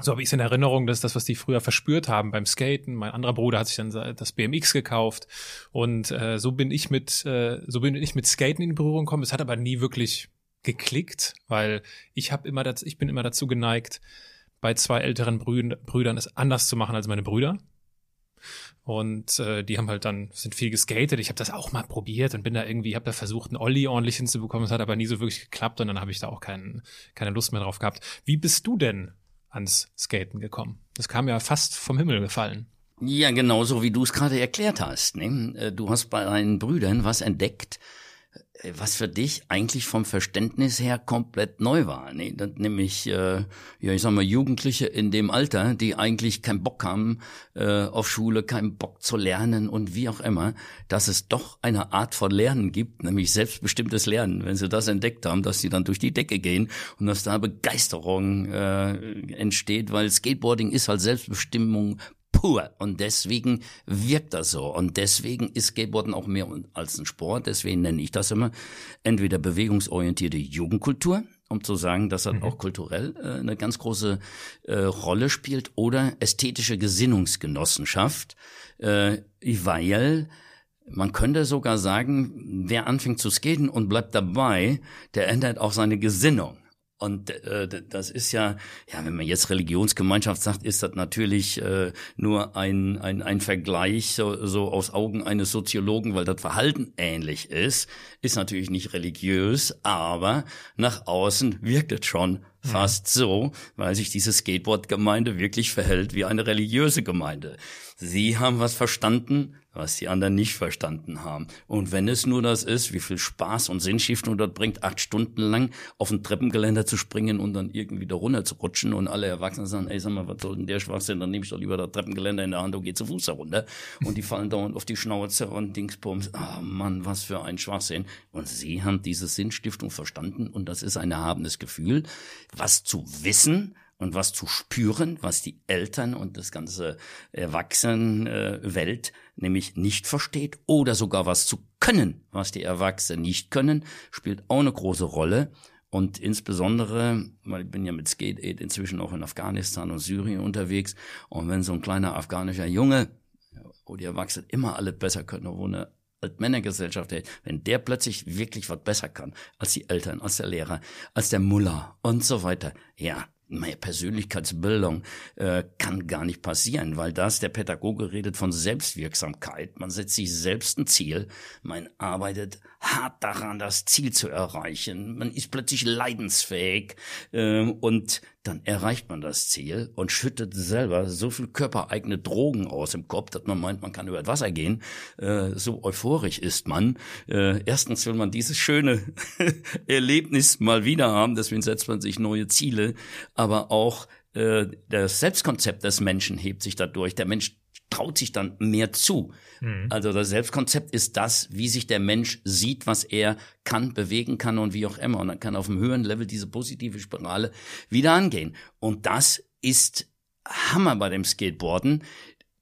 so habe ich es in Erinnerung, das ist das, was die früher verspürt haben beim Skaten. Mein anderer Bruder hat sich dann das BMX gekauft. Und äh, so bin ich mit, äh, so bin ich mit Skaten in Berührung gekommen. Es hat aber nie wirklich geklickt, weil ich habe immer das, ich bin immer dazu geneigt, bei zwei älteren Brüdern es anders zu machen als meine Brüder. Und äh, die haben halt dann, sind viel geskatet. Ich habe das auch mal probiert und bin da irgendwie, habe da versucht, einen Olli ordentlich hinzubekommen. Es hat aber nie so wirklich geklappt und dann habe ich da auch kein, keine Lust mehr drauf gehabt. Wie bist du denn ans Skaten gekommen? Das kam ja fast vom Himmel gefallen. Ja, genauso wie du es gerade erklärt hast. Ne? Äh, du hast bei deinen Brüdern was entdeckt, was für dich eigentlich vom Verständnis her komplett neu war. Nee, das, nämlich, äh, ja, ich sag mal, Jugendliche in dem Alter, die eigentlich keinen Bock haben äh, auf Schule, keinen Bock zu lernen und wie auch immer, dass es doch eine Art von Lernen gibt, nämlich selbstbestimmtes Lernen. Wenn sie das entdeckt haben, dass sie dann durch die Decke gehen und dass da Begeisterung äh, entsteht, weil Skateboarding ist halt Selbstbestimmung pur. Und deswegen wirkt das so. Und deswegen ist Skateboarden auch mehr als ein Sport. Deswegen nenne ich das immer entweder bewegungsorientierte Jugendkultur, um zu sagen, dass das mhm. auch kulturell äh, eine ganz große äh, Rolle spielt, oder ästhetische Gesinnungsgenossenschaft, äh, weil man könnte sogar sagen, wer anfängt zu skaten und bleibt dabei, der ändert auch seine Gesinnung. Und äh, das ist ja, ja, wenn man jetzt Religionsgemeinschaft sagt, ist das natürlich äh, nur ein, ein, ein Vergleich so, so aus Augen eines Soziologen, weil das Verhalten ähnlich ist, ist natürlich nicht religiös, aber nach außen wirkt es schon fast so, weil sich diese Skateboard-Gemeinde wirklich verhält wie eine religiöse Gemeinde. Sie haben was verstanden, was die anderen nicht verstanden haben. Und wenn es nur das ist, wie viel Spaß und Sinnstiftung dort bringt, acht Stunden lang auf ein Treppengeländer zu springen und dann irgendwie da runter zu rutschen und alle Erwachsenen sagen, ey, sag mal, was soll denn der Schwachsinn, dann nehme ich doch lieber das Treppengeländer in der Hand und gehe zu Fuß herunter. Und die fallen dauernd auf die Schnauze und Dingsbums. Ah, oh Mann, was für ein Schwachsinn. Und sie haben diese Sinnstiftung verstanden und das ist ein erhabenes Gefühl, was zu wissen, und was zu spüren, was die Eltern und das ganze Erwachsenenwelt nämlich nicht versteht oder sogar was zu können, was die Erwachsenen nicht können, spielt auch eine große Rolle. Und insbesondere, weil ich bin ja mit Skate Aid inzwischen auch in Afghanistan und Syrien unterwegs. Und wenn so ein kleiner afghanischer Junge, wo die Erwachsenen immer alles besser können, wo eine Altmännergesellschaft hält, wenn der plötzlich wirklich was besser kann als die Eltern, als der Lehrer, als der Mullah und so weiter, ja, meine Persönlichkeitsbildung äh, kann gar nicht passieren, weil das, der Pädagoge redet von Selbstwirksamkeit. Man setzt sich selbst ein Ziel, man arbeitet hart daran, das Ziel zu erreichen. Man ist plötzlich leidensfähig äh, und dann erreicht man das Ziel und schüttet selber so viel körpereigene Drogen aus im Kopf, dass man meint, man kann über das Wasser gehen. Äh, so euphorisch ist man. Äh, erstens will man dieses schöne Erlebnis mal wieder haben, deswegen setzt man sich neue Ziele, aber auch äh, das Selbstkonzept des Menschen hebt sich dadurch. Der Mensch traut sich dann mehr zu. Mhm. Also das Selbstkonzept ist das, wie sich der Mensch sieht, was er kann, bewegen kann und wie auch immer. Und dann kann auf einem höheren Level diese positive Spirale wieder angehen. Und das ist Hammer bei dem Skateboarden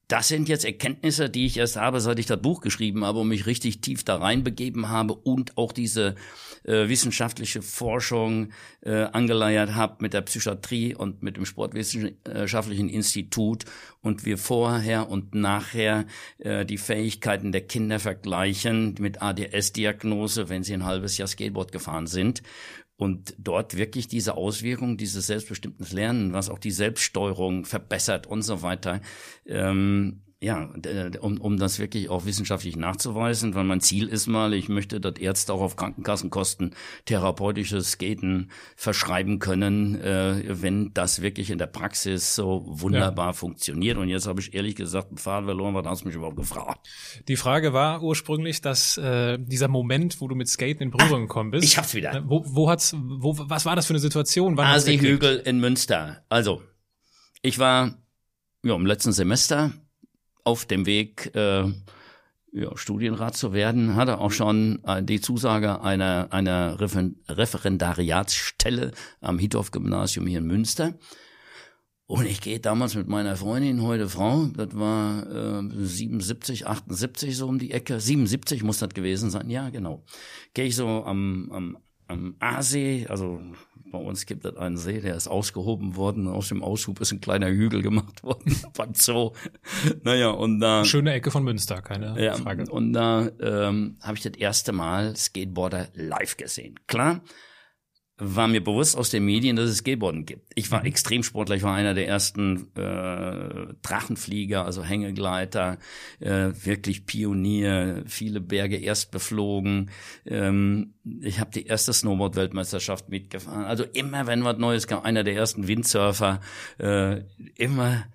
das sind jetzt Erkenntnisse, die ich erst habe, seit ich das Buch geschrieben habe und mich richtig tief da reinbegeben habe und auch diese äh, wissenschaftliche Forschung äh, angeleiert habe mit der Psychiatrie und mit dem Sportwissenschaftlichen Institut und wir vorher und nachher äh, die Fähigkeiten der Kinder vergleichen mit ADS-Diagnose, wenn sie ein halbes Jahr Skateboard gefahren sind. Und dort wirklich diese Auswirkungen, dieses selbstbestimmtes Lernen, was auch die Selbststeuerung verbessert und so weiter, ähm, ja, um, um das wirklich auch wissenschaftlich nachzuweisen, weil mein Ziel ist mal, ich möchte, dass Ärzte auch auf Krankenkassenkosten therapeutisches Skaten verschreiben können, äh, wenn das wirklich in der Praxis so wunderbar ja. funktioniert. Und jetzt habe ich ehrlich gesagt einen Faden verloren, was hast du mich überhaupt gefragt? Die Frage war ursprünglich, dass äh, dieser Moment, wo du mit Skaten in Berührung gekommen bist. Ich hab's wieder. Äh, wo, wo hat's, wo, was war das für eine Situation? Wann Asi-Hügel in Münster. Also, ich war ja, im letzten Semester auf dem Weg, äh, ja, Studienrat zu werden, hatte auch schon äh, die Zusage einer, einer Referendariatsstelle am Hithoff-Gymnasium hier in Münster. Und ich gehe damals mit meiner Freundin, heute Frau, das war äh, 77, 78 so um die Ecke, 77 muss das gewesen sein, ja genau. Gehe ich so am, am, am Aasee, also bei uns gibt es einen See, der ist ausgehoben worden. Aus dem Aushub ist ein kleiner Hügel gemacht worden beim Zoo. Naja, und da. Schöne Ecke von Münster, keine ja, Frage. Und da ähm, habe ich das erste Mal Skateboarder live gesehen. Klar, war mir bewusst aus den Medien, dass es Skateboarden gibt. Ich war mhm. Extremsportler, ich war einer der ersten äh, Drachenflieger, also Hängegleiter, äh, wirklich Pionier, viele Berge erst beflogen. Ähm, ich habe die erste Snowboard-Weltmeisterschaft mitgefahren. Also immer, wenn was Neues kam, einer der ersten Windsurfer, äh, immer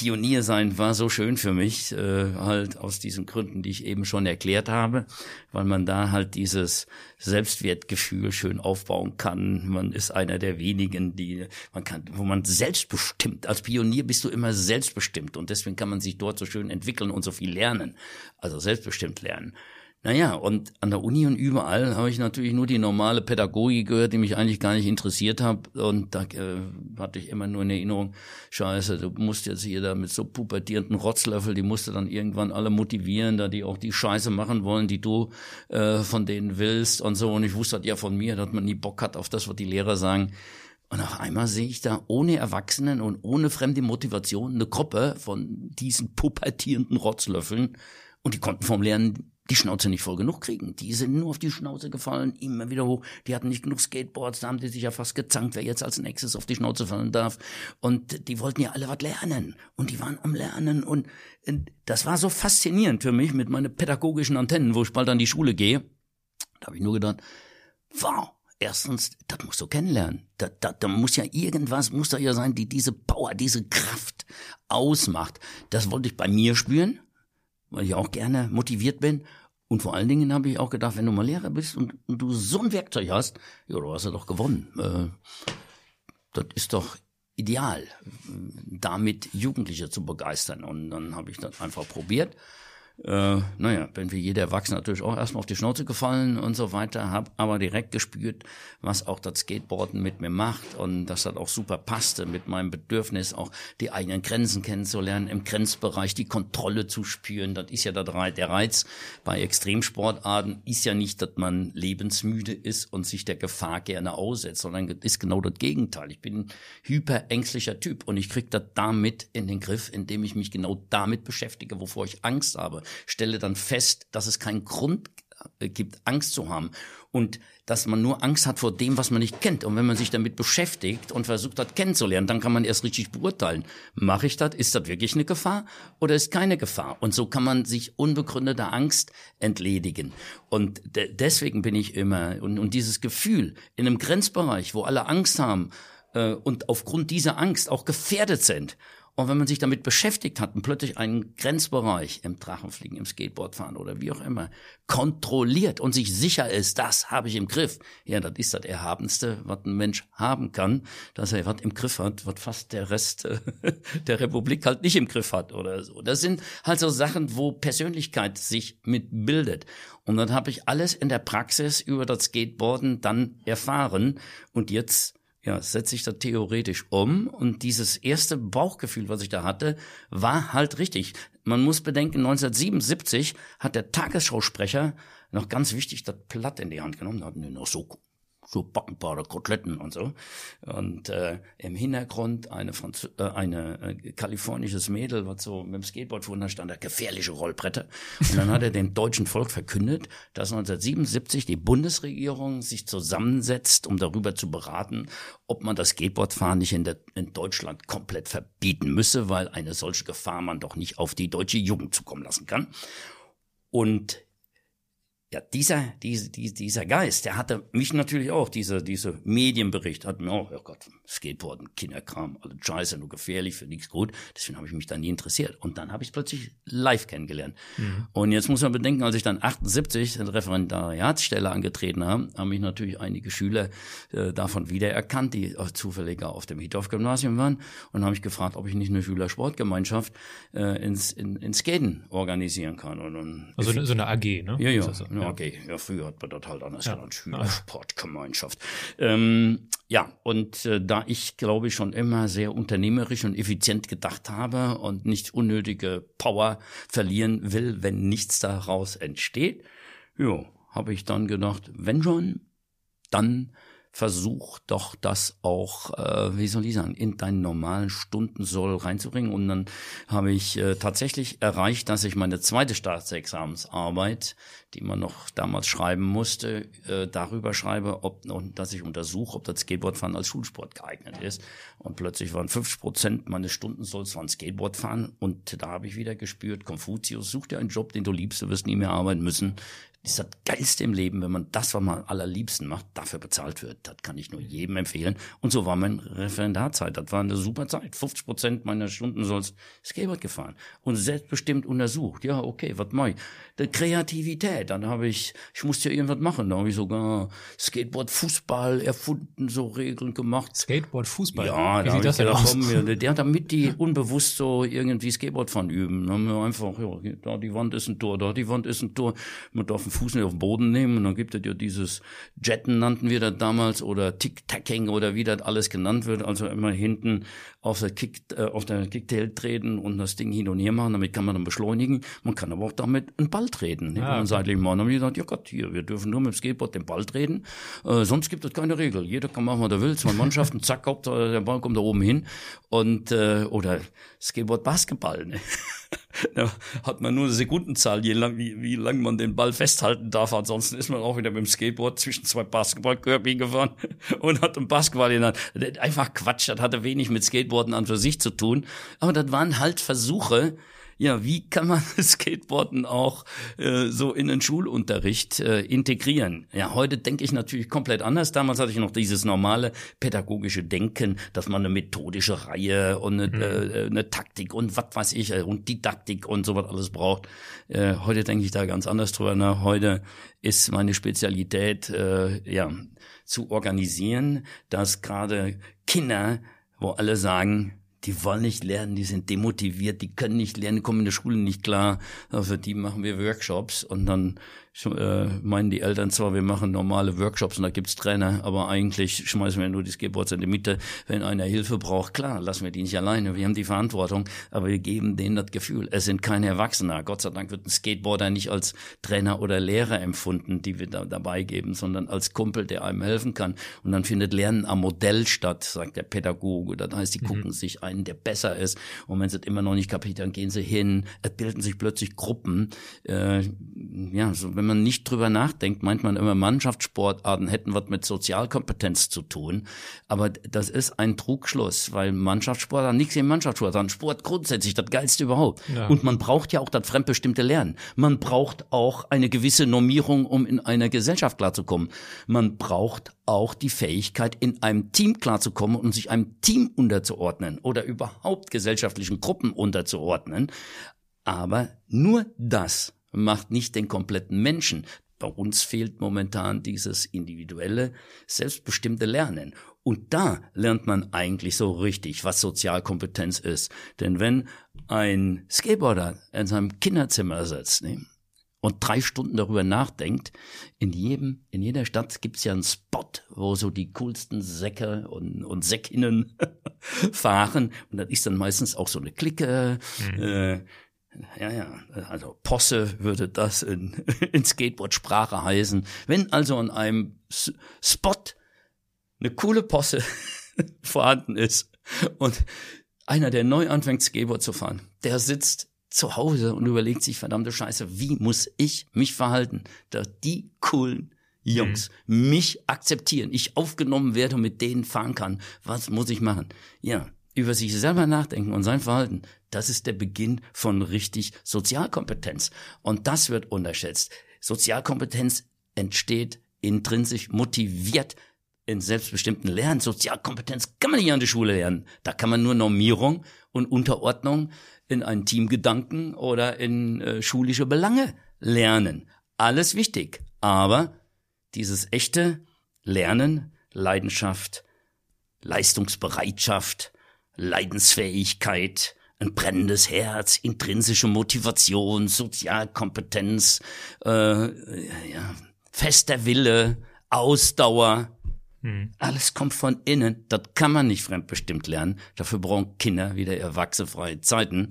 Pionier sein war so schön für mich, äh, halt aus diesen Gründen, die ich eben schon erklärt habe, weil man da halt dieses Selbstwertgefühl schön aufbauen kann. Man ist einer der wenigen, die man kann, wo man selbstbestimmt. Als Pionier bist du immer selbstbestimmt und deswegen kann man sich dort so schön entwickeln und so viel lernen. Also selbstbestimmt lernen. Naja, und an der Uni und überall habe ich natürlich nur die normale Pädagogik gehört, die mich eigentlich gar nicht interessiert hat. Und da äh, hatte ich immer nur in Erinnerung, scheiße, du musst jetzt hier da mit so pubertierenden Rotzlöffel, die musst du dann irgendwann alle motivieren, da die auch die Scheiße machen wollen, die du äh, von denen willst und so. Und ich wusste das ja von mir, dass man nie Bock hat auf das, was die Lehrer sagen. Und auf einmal sehe ich da ohne Erwachsenen und ohne fremde Motivation eine Gruppe von diesen pubertierenden Rotzlöffeln. Und die konnten vom Lernen die Schnauze nicht voll genug kriegen. Die sind nur auf die Schnauze gefallen, immer wieder hoch. Die hatten nicht genug Skateboards, da haben die sich ja fast gezankt, wer jetzt als nächstes auf die Schnauze fallen darf. Und die wollten ja alle was lernen. Und die waren am Lernen. Und das war so faszinierend für mich mit meinen pädagogischen Antennen, wo ich bald an die Schule gehe. Da habe ich nur gedacht, wow, erstens, das musst du kennenlernen. Da, da, da muss ja irgendwas, muss da ja sein, die diese Power, diese Kraft ausmacht. Das wollte ich bei mir spüren, weil ich auch gerne motiviert bin. Und vor allen Dingen habe ich auch gedacht, wenn du mal Lehrer bist und, und du so ein Werkzeug hast, ja, du hast ja doch gewonnen. Äh, das ist doch ideal, damit Jugendliche zu begeistern. Und dann habe ich das einfach probiert äh, naja, bin wie jeder Erwachsene natürlich auch erstmal auf die Schnauze gefallen und so weiter, habe aber direkt gespürt, was auch das Skateboarden mit mir macht und dass das auch super passte mit meinem Bedürfnis, auch die eigenen Grenzen kennenzulernen, im Grenzbereich die Kontrolle zu spüren. Das ist ja der Reiz bei Extremsportarten, ist ja nicht, dass man lebensmüde ist und sich der Gefahr gerne aussetzt, sondern ist genau das Gegenteil. Ich bin ein hyperängstlicher Typ und ich krieg das damit in den Griff, indem ich mich genau damit beschäftige, wovor ich Angst habe stelle dann fest, dass es keinen Grund gibt, Angst zu haben und dass man nur Angst hat vor dem, was man nicht kennt. Und wenn man sich damit beschäftigt und versucht hat kennenzulernen, dann kann man erst richtig beurteilen, mache ich das, ist das wirklich eine Gefahr oder ist keine Gefahr? Und so kann man sich unbegründeter Angst entledigen. Und de deswegen bin ich immer, und, und dieses Gefühl in einem Grenzbereich, wo alle Angst haben äh, und aufgrund dieser Angst auch gefährdet sind, und wenn man sich damit beschäftigt hat und plötzlich einen Grenzbereich im Drachenfliegen, im Skateboardfahren oder wie auch immer kontrolliert und sich sicher ist, das habe ich im Griff. Ja, das ist das Erhabenste, was ein Mensch haben kann, dass er was im Griff hat, was fast der Rest der Republik halt nicht im Griff hat oder so. Das sind halt so Sachen, wo Persönlichkeit sich mitbildet. Und dann habe ich alles in der Praxis über das Skateboarden dann erfahren und jetzt ja, setze ich da theoretisch um und dieses erste Bauchgefühl, was ich da hatte, war halt richtig. Man muss bedenken, 1977 hat der Tagesschausprecher noch ganz wichtig das Blatt in die Hand genommen, da hatten wir noch so so Backenbarer Koteletten und so. Und äh, im Hintergrund eine, Franz äh, eine äh, kalifornisches Mädel, was so mit dem Skateboard fuhr, da stand da gefährliche Rollbretter. Und dann hat er dem deutschen Volk verkündet, dass 1977 die Bundesregierung sich zusammensetzt, um darüber zu beraten, ob man das Skateboardfahren nicht in, der, in Deutschland komplett verbieten müsse, weil eine solche Gefahr man doch nicht auf die deutsche Jugend zukommen lassen kann. Und ja, dieser, diese, dieser Geist, der hatte mich natürlich auch, dieser, dieser Medienbericht hat mir auch, oh Gott, Skateboarden, Kinderkram, alles scheiße, nur gefährlich, für nichts gut. Deswegen habe ich mich da nie interessiert. Und dann habe ich plötzlich live kennengelernt. Mhm. Und jetzt muss man bedenken, als ich dann 78 eine Referendariatsstelle angetreten habe, haben mich natürlich einige Schüler äh, davon wiedererkannt, die äh, zufälliger auf dem Hithoff-Gymnasium waren. Und habe ich gefragt, ob ich nicht eine Schülersportgemeinschaft äh, ins, in, ins Skaten organisieren kann. Und, und also so eine AG, ne? Ja, ja. Ja, okay. Ja, früher hat man das halt anders ja. genannt. Schülersportgemeinschaft. Ähm, ja, und äh, da ich, glaube ich, schon immer sehr unternehmerisch und effizient gedacht habe und nicht unnötige Power verlieren will, wenn nichts daraus entsteht, ja, habe ich dann gedacht, wenn schon, dann versuch doch das auch, äh, wie soll ich sagen, in deinen normalen Stundensoll reinzubringen. Und dann habe ich äh, tatsächlich erreicht, dass ich meine zweite Staatsexamensarbeit, die man noch damals schreiben musste, äh, darüber schreibe, ob und dass ich untersuche, ob das Skateboardfahren als Schulsport geeignet ist. Und plötzlich waren 50 Prozent meines Stundensolls waren Skateboardfahren. Und da habe ich wieder gespürt, Konfuzius, such dir einen Job, den du liebst, du wirst nie mehr arbeiten müssen. Das ist das Geilste im Leben, wenn man das, was man allerliebsten macht, dafür bezahlt wird. Das kann ich nur jedem empfehlen. Und so war mein Referendarzeit. Das war eine super Zeit. 50 Prozent meiner Stunden soll's Skateboard gefahren. Und selbstbestimmt untersucht. Ja, okay, was mach ich? Die Kreativität. Dann habe ich, ich musste ja irgendwas machen. Da habe ich sogar Skateboard, Fußball erfunden, so Regeln gemacht. Skateboard, Fußball? Ja, Wie da sieht das denn aus? Mir, der, damit die unbewusst so irgendwie Skateboard fahren üben. Dann haben wir einfach, ja, da die Wand ist ein Tor, da die Wand ist ein Tor. Man darf den Fuß nicht auf den Boden nehmen und dann gibt es ja dieses Jetten nannten wir das damals oder Tick-Tacking oder wie das alles genannt wird. Also immer hinten auf der, Kick, äh, auf der Kicktail treten und das Ding hin und her machen. Damit kann man dann beschleunigen. Man kann aber auch damit einen Ball treten. Ja, man seitlich machen. Dann haben gesagt, ja Gott, hier, wir dürfen nur mit dem Skateboard den Ball treten. Äh, sonst gibt es keine Regel. Jeder kann machen, was er will. Zwei Mannschaften, zack, der Ball kommt da oben hin. Und, äh, oder Skateboard Basketball. Ne? da hat man nur eine Sekundenzahl, je lang, wie, wie lang man den Ball festhalten darf. Ansonsten ist man auch wieder mit dem Skateboard zwischen zwei Basketballkörben gefahren und hat einen Basketball in der Hand. Einfach Quatsch, das hatte wenig mit Skateboarden an für sich zu tun. Aber das waren halt Versuche, ja, wie kann man Skateboarden auch äh, so in den Schulunterricht äh, integrieren? Ja, heute denke ich natürlich komplett anders. Damals hatte ich noch dieses normale pädagogische Denken, dass man eine methodische Reihe und eine, mhm. äh, eine Taktik und was weiß ich äh, und Didaktik und sowas alles braucht. Äh, heute denke ich da ganz anders drüber nach. Heute ist meine Spezialität, äh, ja, zu organisieren, dass gerade Kinder, wo alle sagen, die wollen nicht lernen, die sind demotiviert, die können nicht lernen, kommen in der Schule nicht klar. Also die machen wir Workshops und dann äh, meinen die Eltern zwar, wir machen normale Workshops und da gibt's Trainer, aber eigentlich schmeißen wir nur die Skateboards in die Mitte. Wenn einer Hilfe braucht, klar, lassen wir die nicht alleine. Wir haben die Verantwortung, aber wir geben denen das Gefühl, es sind keine Erwachsene. Gott sei Dank wird ein Skateboarder nicht als Trainer oder Lehrer empfunden, die wir da dabei geben, sondern als Kumpel, der einem helfen kann. Und dann findet Lernen am Modell statt, sagt der Pädagoge. Das heißt, die mhm. gucken sich einen, der besser ist. Und wenn sie es immer noch nicht kapiert, dann gehen sie hin. Es bilden sich plötzlich Gruppen. Äh, ja, so wenn man nicht drüber nachdenkt, meint man immer, Mannschaftssportarten hätten was mit Sozialkompetenz zu tun. Aber das ist ein Trugschluss, weil Mannschaftssportarten, nichts im Mannschaftssportarten, Sport grundsätzlich das Geilste überhaupt. Ja. Und man braucht ja auch das fremdbestimmte Lernen. Man braucht auch eine gewisse Normierung, um in einer Gesellschaft klarzukommen. Man braucht auch die Fähigkeit, in einem Team klarzukommen und sich einem Team unterzuordnen oder überhaupt gesellschaftlichen Gruppen unterzuordnen. Aber nur das macht nicht den kompletten Menschen. Bei uns fehlt momentan dieses individuelle, selbstbestimmte Lernen. Und da lernt man eigentlich so richtig, was Sozialkompetenz ist. Denn wenn ein Skateboarder in seinem Kinderzimmer sitzt ne, und drei Stunden darüber nachdenkt, in jedem, in jeder Stadt gibt's ja einen Spot, wo so die coolsten Säcke und, und Säckinnen fahren. Und das ist dann meistens auch so eine Clique. Mhm. Äh, Ja, ja, also Posse würde das in, in Skateboard-Sprache heißen. Wenn also an einem Spot eine coole Posse vorhanden ist und einer, der neu anfängt, Skateboard zu fahren, der sitzt zu Hause und überlegt sich, verdammte Scheiße, wie muss ich mich verhalten, dass die coolen Jungs mhm. mich akzeptieren, ich aufgenommen werde und mit denen fahren kann. Was muss ich machen? Ja, über sich selber nachdenken und sein Verhalten, das ist der Beginn von richtig Sozialkompetenz. Und das wird unterschätzt. Sozialkompetenz entsteht intrinsisch motiviert in selbstbestimmten Lernen. Sozialkompetenz kann man nicht an der Schule lernen. Da kann man nur Normierung und Unterordnung in einen Teamgedanken oder in äh, schulische Belange lernen. Alles wichtig. Aber dieses echte Lernen, Leidenschaft, Leistungsbereitschaft, Leidensfähigkeit, ein brennendes Herz, intrinsische Motivation, Sozialkompetenz, äh, ja, fester Wille, Ausdauer, hm. Alles kommt von innen. Das kann man nicht fremdbestimmt lernen. Dafür brauchen Kinder wieder erwachsenfreie Zeiten,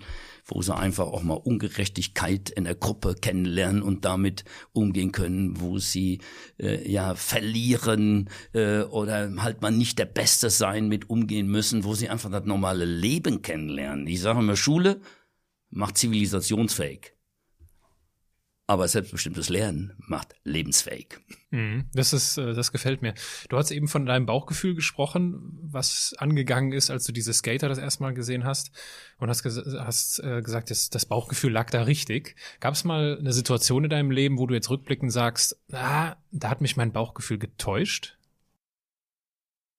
wo sie einfach auch mal Ungerechtigkeit in der Gruppe kennenlernen und damit umgehen können, wo sie äh, ja verlieren äh, oder halt mal nicht der Beste sein mit umgehen müssen, wo sie einfach das normale Leben kennenlernen. Ich sage immer, Schule macht zivilisationsfähig aber selbstbestimmtes Lernen macht lebensfähig. Mhm. Das ist, äh, das gefällt mir. Du hast eben von deinem Bauchgefühl gesprochen, was angegangen ist, als du diese Skater das erste Mal gesehen hast und hast, hast äh, gesagt, das, das Bauchgefühl lag da richtig. Gab es mal eine Situation in deinem Leben, wo du jetzt rückblickend sagst, ah, da hat mich mein Bauchgefühl getäuscht?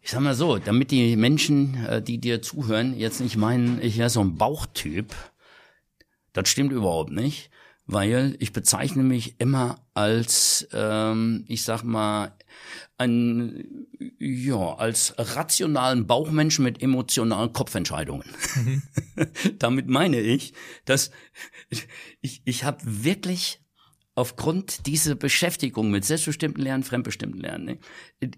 Ich sag mal so, damit die Menschen, äh, die dir zuhören, jetzt nicht meinen, ich wäre so ein Bauchtyp, das stimmt überhaupt nicht weil ich bezeichne mich immer als, ähm, ich sag mal, ein, ja, als rationalen Bauchmenschen mit emotionalen Kopfentscheidungen. Mhm. Damit meine ich, dass ich, ich habe wirklich aufgrund dieser Beschäftigung mit selbstbestimmten Lernen, fremdbestimmten Lernen, ne,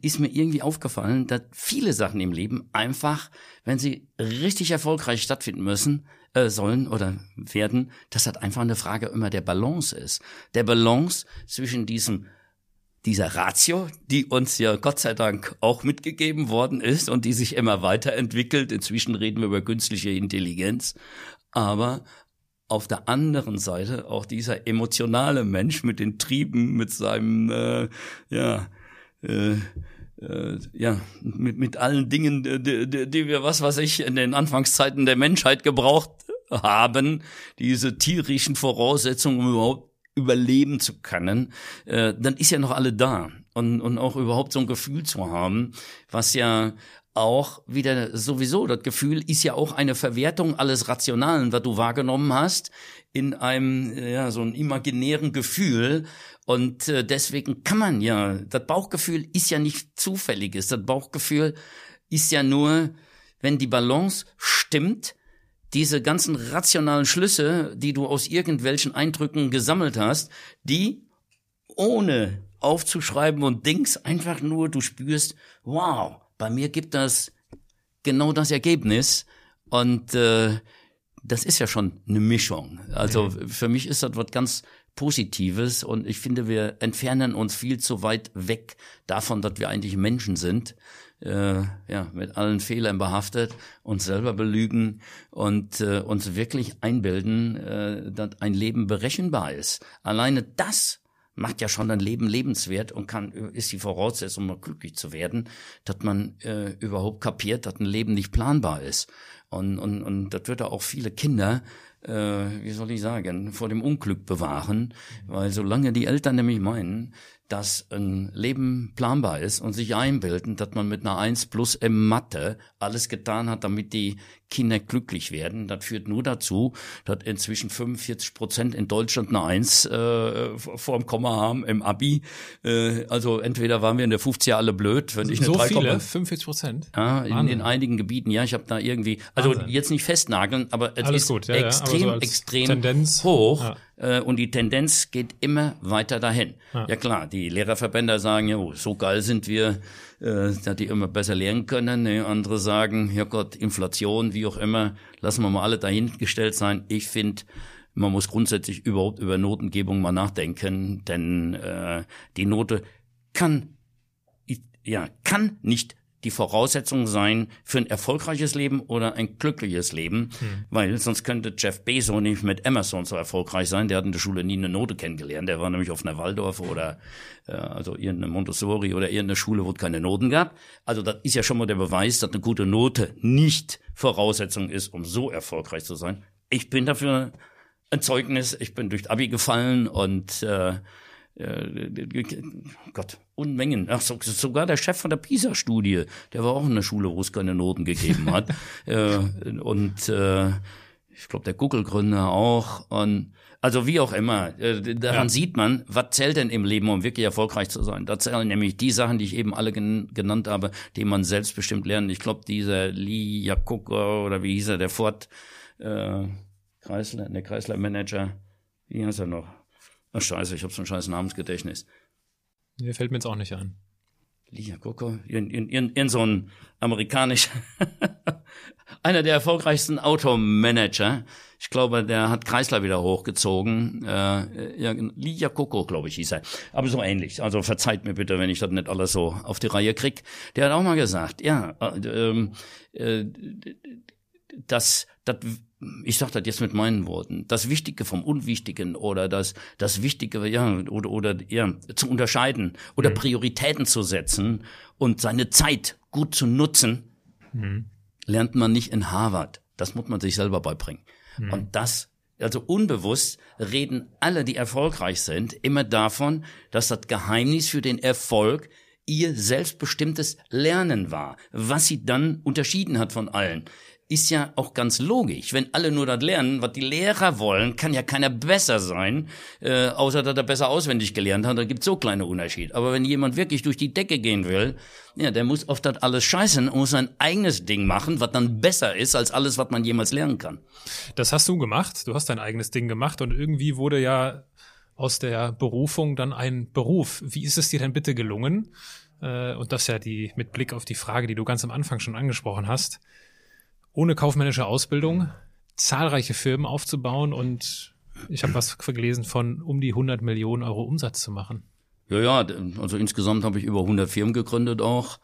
ist mir irgendwie aufgefallen, dass viele Sachen im Leben einfach, wenn sie richtig erfolgreich stattfinden müssen, äh, sollen oder werden, das einfach eine Frage immer der Balance ist. Der Balance zwischen diesem dieser Ratio, die uns ja Gott sei Dank auch mitgegeben worden ist und die sich immer weiterentwickelt. Inzwischen reden wir über künstliche Intelligenz. Aber auf der anderen Seite auch dieser emotionale Mensch mit den Trieben, mit seinem, äh, ja, äh, äh, ja, mit, mit allen Dingen, die, die, die wir, was weiß ich, in den Anfangszeiten der Menschheit gebraucht haben, diese tierischen Voraussetzungen, um überhaupt überleben zu können, äh, dann ist ja noch alle da. Und, und auch überhaupt so ein Gefühl zu haben, was ja auch wieder sowieso, das Gefühl ist ja auch eine Verwertung alles Rationalen, was du wahrgenommen hast, in einem, ja, so einem imaginären Gefühl. Und äh, deswegen kann man ja, das Bauchgefühl ist ja nicht zufälliges. Das Bauchgefühl ist ja nur, wenn die Balance stimmt, diese ganzen rationalen Schlüsse, die du aus irgendwelchen Eindrücken gesammelt hast, die ohne aufzuschreiben und Dings einfach nur, du spürst, wow, bei mir gibt das genau das Ergebnis und äh, das ist ja schon eine Mischung. Also mhm. für mich ist das was ganz Positives und ich finde, wir entfernen uns viel zu weit weg davon, dass wir eigentlich Menschen sind äh, ja, mit allen Fehlern behaftet, uns selber belügen und äh, uns wirklich einbilden, äh, dass ein Leben berechenbar ist. Alleine das macht ja schon ein Leben lebenswert und kann ist die Voraussetzung, um glücklich zu werden, dass man äh, überhaupt kapiert, dass ein Leben nicht planbar ist. Und, und, und das wird auch viele Kinder äh, wie soll ich sagen, vor dem Unglück bewahren, weil solange die Eltern nämlich meinen, dass ein Leben planbar ist und sich einbilden, dass man mit einer 1 plus im Mathe alles getan hat, damit die Kinder glücklich werden. Das führt nur dazu, dass inzwischen 45 Prozent in Deutschland eine 1 äh, vor dem Komma haben im Abi. Äh, also entweder waren wir in der 50er alle blöd, wenn ich eine so 3, viele, 45 Prozent? Ja, in, in, einigen Gebieten. Ja, ich habe da irgendwie, also Wahnsinn. jetzt nicht festnageln, aber es Alles ist gut, ja, extrem, ja, so extrem Tendenz, hoch. Äh, und die Tendenz geht immer weiter dahin. Ja, ja klar, die Lehrerverbände sagen, ja, so geil sind wir, äh, dass die immer besser lernen können. Ne? Andere sagen, ja Gott, Inflation, wie auch immer, lassen wir mal alle dahingestellt sein. Ich finde, man muss grundsätzlich überhaupt über Notengebung mal nachdenken, denn äh, die Note kann ja kann nicht die Voraussetzung sein für ein erfolgreiches Leben oder ein glückliches Leben, hm. weil sonst könnte Jeff Bezos nicht mit Amazon so erfolgreich sein. Der hat in der Schule nie eine Note kennengelernt. Der war nämlich auf einer Waldorf oder äh, also irgendeine Montessori oder irgendeine Schule, wo es keine Noten gab. Also das ist ja schon mal der Beweis, dass eine gute Note nicht Voraussetzung ist, um so erfolgreich zu sein. Ich bin dafür ein Zeugnis. Ich bin durch Abi gefallen und äh, äh, Gott, Unmengen. Ach, so, sogar der Chef von der PISA-Studie, der war auch in der Schule, wo es keine Noten gegeben hat. äh, und äh, ich glaube, der Google-Gründer auch. Und also wie auch immer, äh, daran ja. sieht man, was zählt denn im Leben, um wirklich erfolgreich zu sein. Da zählen nämlich die Sachen, die ich eben alle gen genannt habe, die man selbstbestimmt lernt. Ich glaube, dieser Lee Iacocca oder wie hieß er, der Ford äh, Kreisler, der Kreisler-Manager, wie heißt er noch? Ach scheiße, ich habe so ein scheiß Namensgedächtnis. Mir fällt mir jetzt auch nicht ein. Lia Coco, in, in, in, in so ein amerikanisch, einer der erfolgreichsten Automanager. Ich glaube, der hat Kreisler wieder hochgezogen. Äh, Lia Coco, glaube ich, hieß er. Aber so ähnlich. Also verzeiht mir bitte, wenn ich das nicht alles so auf die Reihe krieg. Der hat auch mal gesagt, ja, äh, äh, dass das ich sage das jetzt mit meinen Worten, das Wichtige vom Unwichtigen oder das, das Wichtige, ja, oder, oder ja, zu unterscheiden oder mhm. Prioritäten zu setzen und seine Zeit gut zu nutzen, mhm. lernt man nicht in Harvard. Das muss man sich selber beibringen. Mhm. Und das, also unbewusst reden alle, die erfolgreich sind, immer davon, dass das Geheimnis für den Erfolg ihr selbstbestimmtes Lernen war, was sie dann unterschieden hat von allen ist ja auch ganz logisch. Wenn alle nur das lernen, was die Lehrer wollen, kann ja keiner besser sein, äh, außer dass er besser auswendig gelernt hat. Da gibt's so kleine Unterschiede. Aber wenn jemand wirklich durch die Decke gehen will, ja, der muss auf das alles scheißen und muss sein eigenes Ding machen, was dann besser ist als alles, was man jemals lernen kann. Das hast du gemacht. Du hast dein eigenes Ding gemacht und irgendwie wurde ja aus der Berufung dann ein Beruf. Wie ist es dir denn bitte gelungen? Äh, und das ja die, mit Blick auf die Frage, die du ganz am Anfang schon angesprochen hast ohne kaufmännische Ausbildung zahlreiche Firmen aufzubauen und ich habe was gelesen von um die 100 Millionen Euro Umsatz zu machen. Ja, ja, also insgesamt habe ich über 100 Firmen gegründet auch.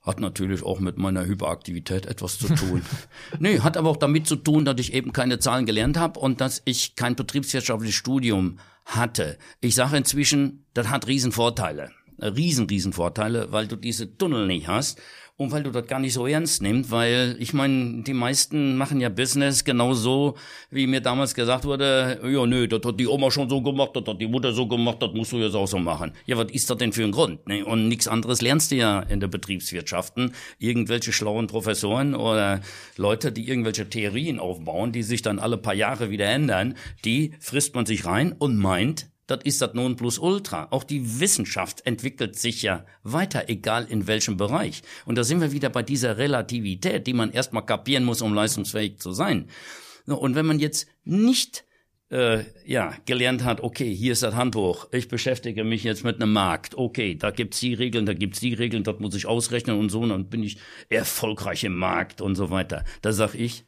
Hat natürlich auch mit meiner Hyperaktivität etwas zu tun. nee, hat aber auch damit zu tun, dass ich eben keine Zahlen gelernt habe und dass ich kein betriebswirtschaftliches Studium hatte. Ich sage inzwischen, das hat Riesenvorteile. Riesen, Riesenvorteile, weil du diese Tunnel nicht hast und weil du das gar nicht so ernst nimmst, weil ich meine, die meisten machen ja Business genau so, wie mir damals gesagt wurde, ja nö, das hat die Oma schon so gemacht, das hat die Mutter so gemacht, das musst du jetzt auch so machen. Ja, was ist das denn für ein Grund? Ne? Und nichts anderes lernst du ja in der Betriebswirtschaften. Irgendwelche schlauen Professoren oder Leute, die irgendwelche Theorien aufbauen, die sich dann alle paar Jahre wieder ändern, die frisst man sich rein und meint, das ist das Nonplusultra. Auch die Wissenschaft entwickelt sich ja weiter, egal in welchem Bereich. Und da sind wir wieder bei dieser Relativität, die man erstmal kapieren muss, um leistungsfähig zu sein. Und wenn man jetzt nicht äh, ja, gelernt hat, okay, hier ist das Handbuch, ich beschäftige mich jetzt mit einem Markt, okay, da gibt's die Regeln, da gibt's die Regeln, das muss ich ausrechnen und so, und dann bin ich erfolgreich im Markt und so weiter. Da sag ich,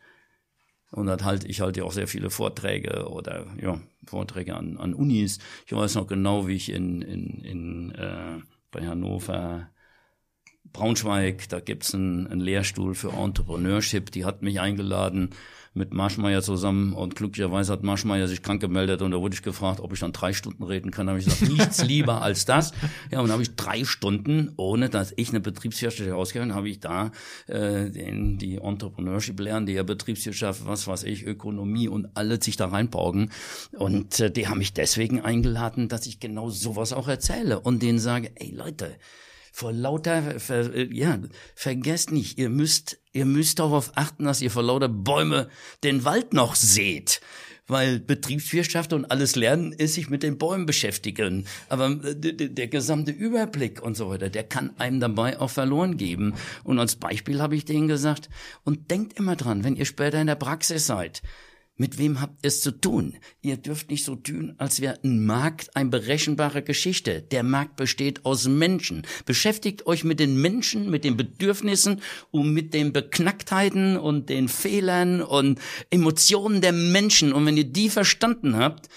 und dann halte ich halte auch sehr viele Vorträge oder ja, Vorträge an, an Unis. Ich weiß noch genau, wie ich in, in, in äh, bei Hannover Braunschweig, da gibt's einen, einen Lehrstuhl für Entrepreneurship, die hat mich eingeladen mit Marschmeier zusammen und glücklicherweise hat Marschmeier sich krank gemeldet und da wurde ich gefragt, ob ich dann drei Stunden reden kann. Da habe ich gesagt, nichts lieber als das. Ja, und dann habe ich drei Stunden, ohne dass ich eine Betriebswirtschaft ausgehört habe, ich da äh, den, die Entrepreneurship lernen, die ja Betriebswirtschaft, was weiß ich, Ökonomie und alle sich da reinborgen. Und äh, die haben mich deswegen eingeladen, dass ich genau sowas auch erzähle und denen sage, ey Leute, vor lauter, ver, ja, vergesst nicht, ihr müsst, ihr müsst darauf achten, dass ihr vor lauter Bäume den Wald noch seht weil Betriebswirtschaft und alles Lernen ist sich mit den Bäumen beschäftigen. Aber äh, der gesamte Überblick und so weiter, der kann einem dabei auch verloren geben. Und als Beispiel habe ich denen gesagt, und denkt immer dran, wenn ihr später in der Praxis seid, Mit wem habt ihr es zu tun? Ihr dürft nicht so tun, als wäre ein Markt eine berechenbare Geschichte. Der Markt besteht aus Menschen. Beschäftigt euch mit den Menschen, mit den Bedürfnissen und mit den Beknacktheiten und den Fehlern und Emotionen der Menschen. Und wenn ihr die verstanden habt,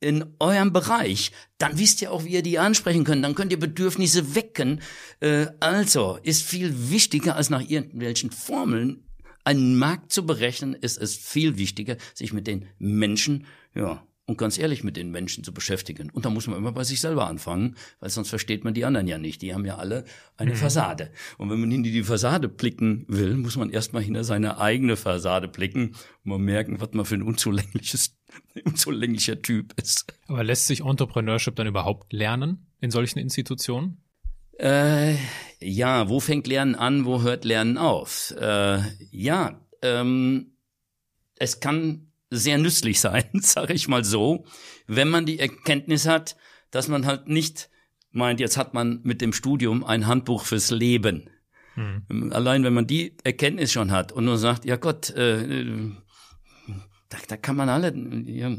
in eurem Bereich, dann wisst ihr auch, wie ihr die ansprechen könnt. Dann könnt ihr Bedürfnisse wecken. Äh, also ist viel wichtiger als nach irgendwelchen Formeln einen Markt zu berechnen, ist es viel wichtiger, sich mit den Menschen, ja, und ganz ehrlich mit den Menschen zu beschäftigen. Und da muss man immer bei sich selber anfangen, weil sonst versteht man die anderen ja nicht. Die haben ja alle eine mhm. Fassade. Und wenn man hinter die Fassade blicken will, muss man erstmal hinter seine eigene Fassade blicken und mal merken, was man für ein unzulängliches, unzulänglicher Typ ist. Aber lässt sich Entrepreneurship dann überhaupt lernen in solchen Institutionen? Äh, ja, wo fängt Lernen an, wo hört Lernen auf? Äh, ja, ähm, es kann sehr nützlich sein, sage ich mal so, wenn man die Erkenntnis hat, dass man halt nicht meint, jetzt hat man mit dem Studium ein Handbuch fürs Leben. Hm. Allein wenn man die Erkenntnis schon hat und nur sagt, ja Gott, äh, da, da kann man alle, ja,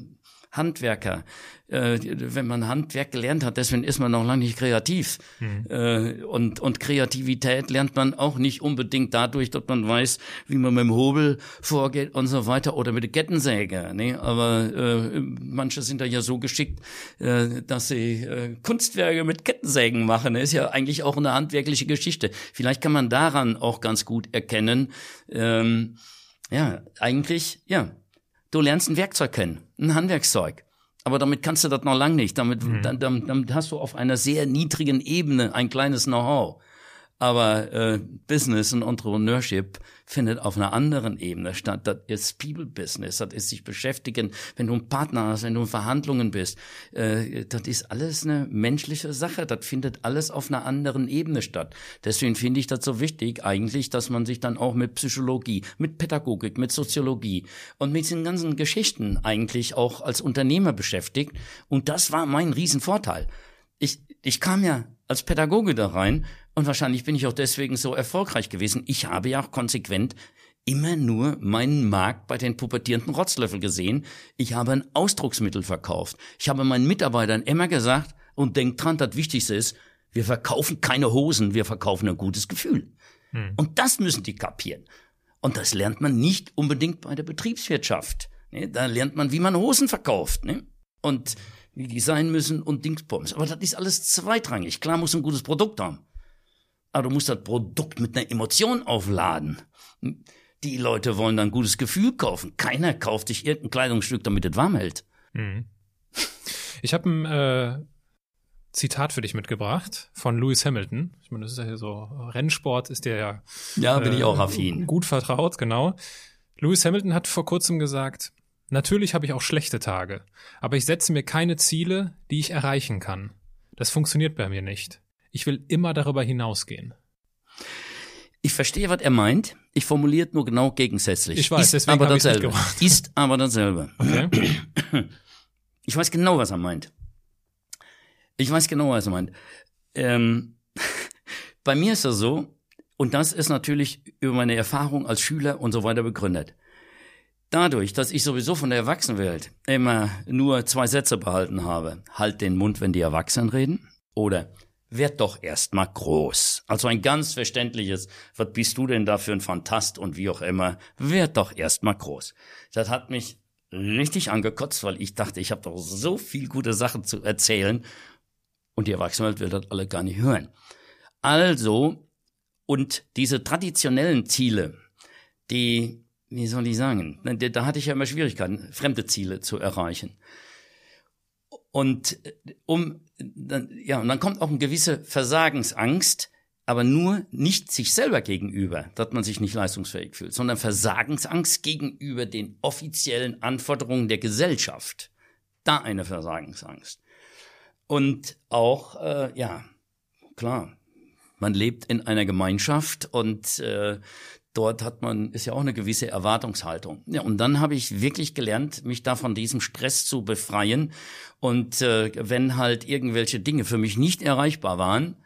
Handwerker. Äh, wenn man Handwerk gelernt hat, deswegen ist man noch lange nicht kreativ. Mhm. Äh, und, und Kreativität lernt man auch nicht unbedingt dadurch, dass man weiß, wie man mit dem Hobel vorgeht und so weiter oder mit der Kettensäge. Ne? Aber äh, manche sind da ja so geschickt, äh, dass sie äh, Kunstwerke mit Kettensägen machen. Das ist ja eigentlich auch eine handwerkliche Geschichte. Vielleicht kann man daran auch ganz gut erkennen, ähm, ja, eigentlich, ja, Du lernst ein Werkzeug kennen, ein Handwerkszeug. Aber damit kannst du das noch lang nicht. Damit, mhm. dann, damit, damit hast du auf einer sehr niedrigen Ebene ein kleines Know-how. Aber äh, Business und Entrepreneurship findet auf einer anderen Ebene statt. Das ist People Business, das ist sich beschäftigen, wenn du einen Partner hast, wenn du in Verhandlungen bist. Äh, das ist alles eine menschliche Sache, das findet alles auf einer anderen Ebene statt. Deswegen finde ich das so wichtig eigentlich, dass man sich dann auch mit Psychologie, mit Pädagogik, mit Soziologie und mit diesen ganzen Geschichten eigentlich auch als Unternehmer beschäftigt. Und das war mein Riesenvorteil. Ich, ich kam ja als Pädagoge da rein und wahrscheinlich bin ich auch deswegen so erfolgreich gewesen. Ich habe ja auch konsequent immer nur meinen Markt bei den pubertierenden Rotzlöffel gesehen. Ich habe ein Ausdrucksmittel verkauft. Ich habe meinen Mitarbeitern immer gesagt, und denkt dran, das Wichtigste ist, wir verkaufen keine Hosen, wir verkaufen ein gutes Gefühl. Hm. Und das müssen die kapieren. Und das lernt man nicht unbedingt bei der Betriebswirtschaft. Ne? Da lernt man, wie man Hosen verkauft. Ne? Und wie die sein müssen und Dingsbums. Aber das ist alles zweitrangig. Klar muss ein gutes Produkt haben aber du musst das Produkt mit einer Emotion aufladen. Die Leute wollen dann ein gutes Gefühl kaufen. Keiner kauft sich irgendein Kleidungsstück, damit es warm hält. Mhm. Ich habe ein äh, Zitat für dich mitgebracht von Lewis Hamilton. Ich meine, das ist ja hier so Rennsport, ist der ja. Ja, bin äh, ich auch affin. Gut vertraut, genau. Lewis Hamilton hat vor kurzem gesagt, natürlich habe ich auch schlechte Tage, aber ich setze mir keine Ziele, die ich erreichen kann. Das funktioniert bei mir nicht. Ich will immer darüber hinausgehen. Ich verstehe, was er meint. Ich formuliert nur genau gegensätzlich. Ich weiß, ist aber dasselbe. Ist aber dasselbe. Okay. Ich weiß genau, was er meint. Ich weiß genau, was er meint. Ähm, bei mir ist das so, und das ist natürlich über meine Erfahrung als Schüler und so weiter begründet. Dadurch, dass ich sowieso von der Erwachsenenwelt immer nur zwei Sätze behalten habe, halt den Mund, wenn die Erwachsenen reden, oder werd doch erstmal groß. Also ein ganz verständliches, was bist du denn da für ein Fantast und wie auch immer, werd doch erstmal groß. Das hat mich richtig angekotzt, weil ich dachte, ich habe doch so viel gute Sachen zu erzählen und die Erwachsenenwelt will das alle gar nicht hören. Also, und diese traditionellen Ziele, die, wie soll ich sagen, da hatte ich ja immer Schwierigkeiten, fremde Ziele zu erreichen. Und um dann, ja, und dann kommt auch eine gewisse Versagensangst, aber nur nicht sich selber gegenüber, dass man sich nicht leistungsfähig fühlt, sondern Versagensangst gegenüber den offiziellen Anforderungen der Gesellschaft. Da eine Versagensangst. Und auch, äh, ja, klar, man lebt in einer Gemeinschaft und äh, dort hat man, ist ja auch eine gewisse Erwartungshaltung. Ja, und dann habe ich wirklich gelernt, mich da von diesem Stress zu befreien. Und äh, wenn halt irgendwelche Dinge für mich nicht erreichbar waren,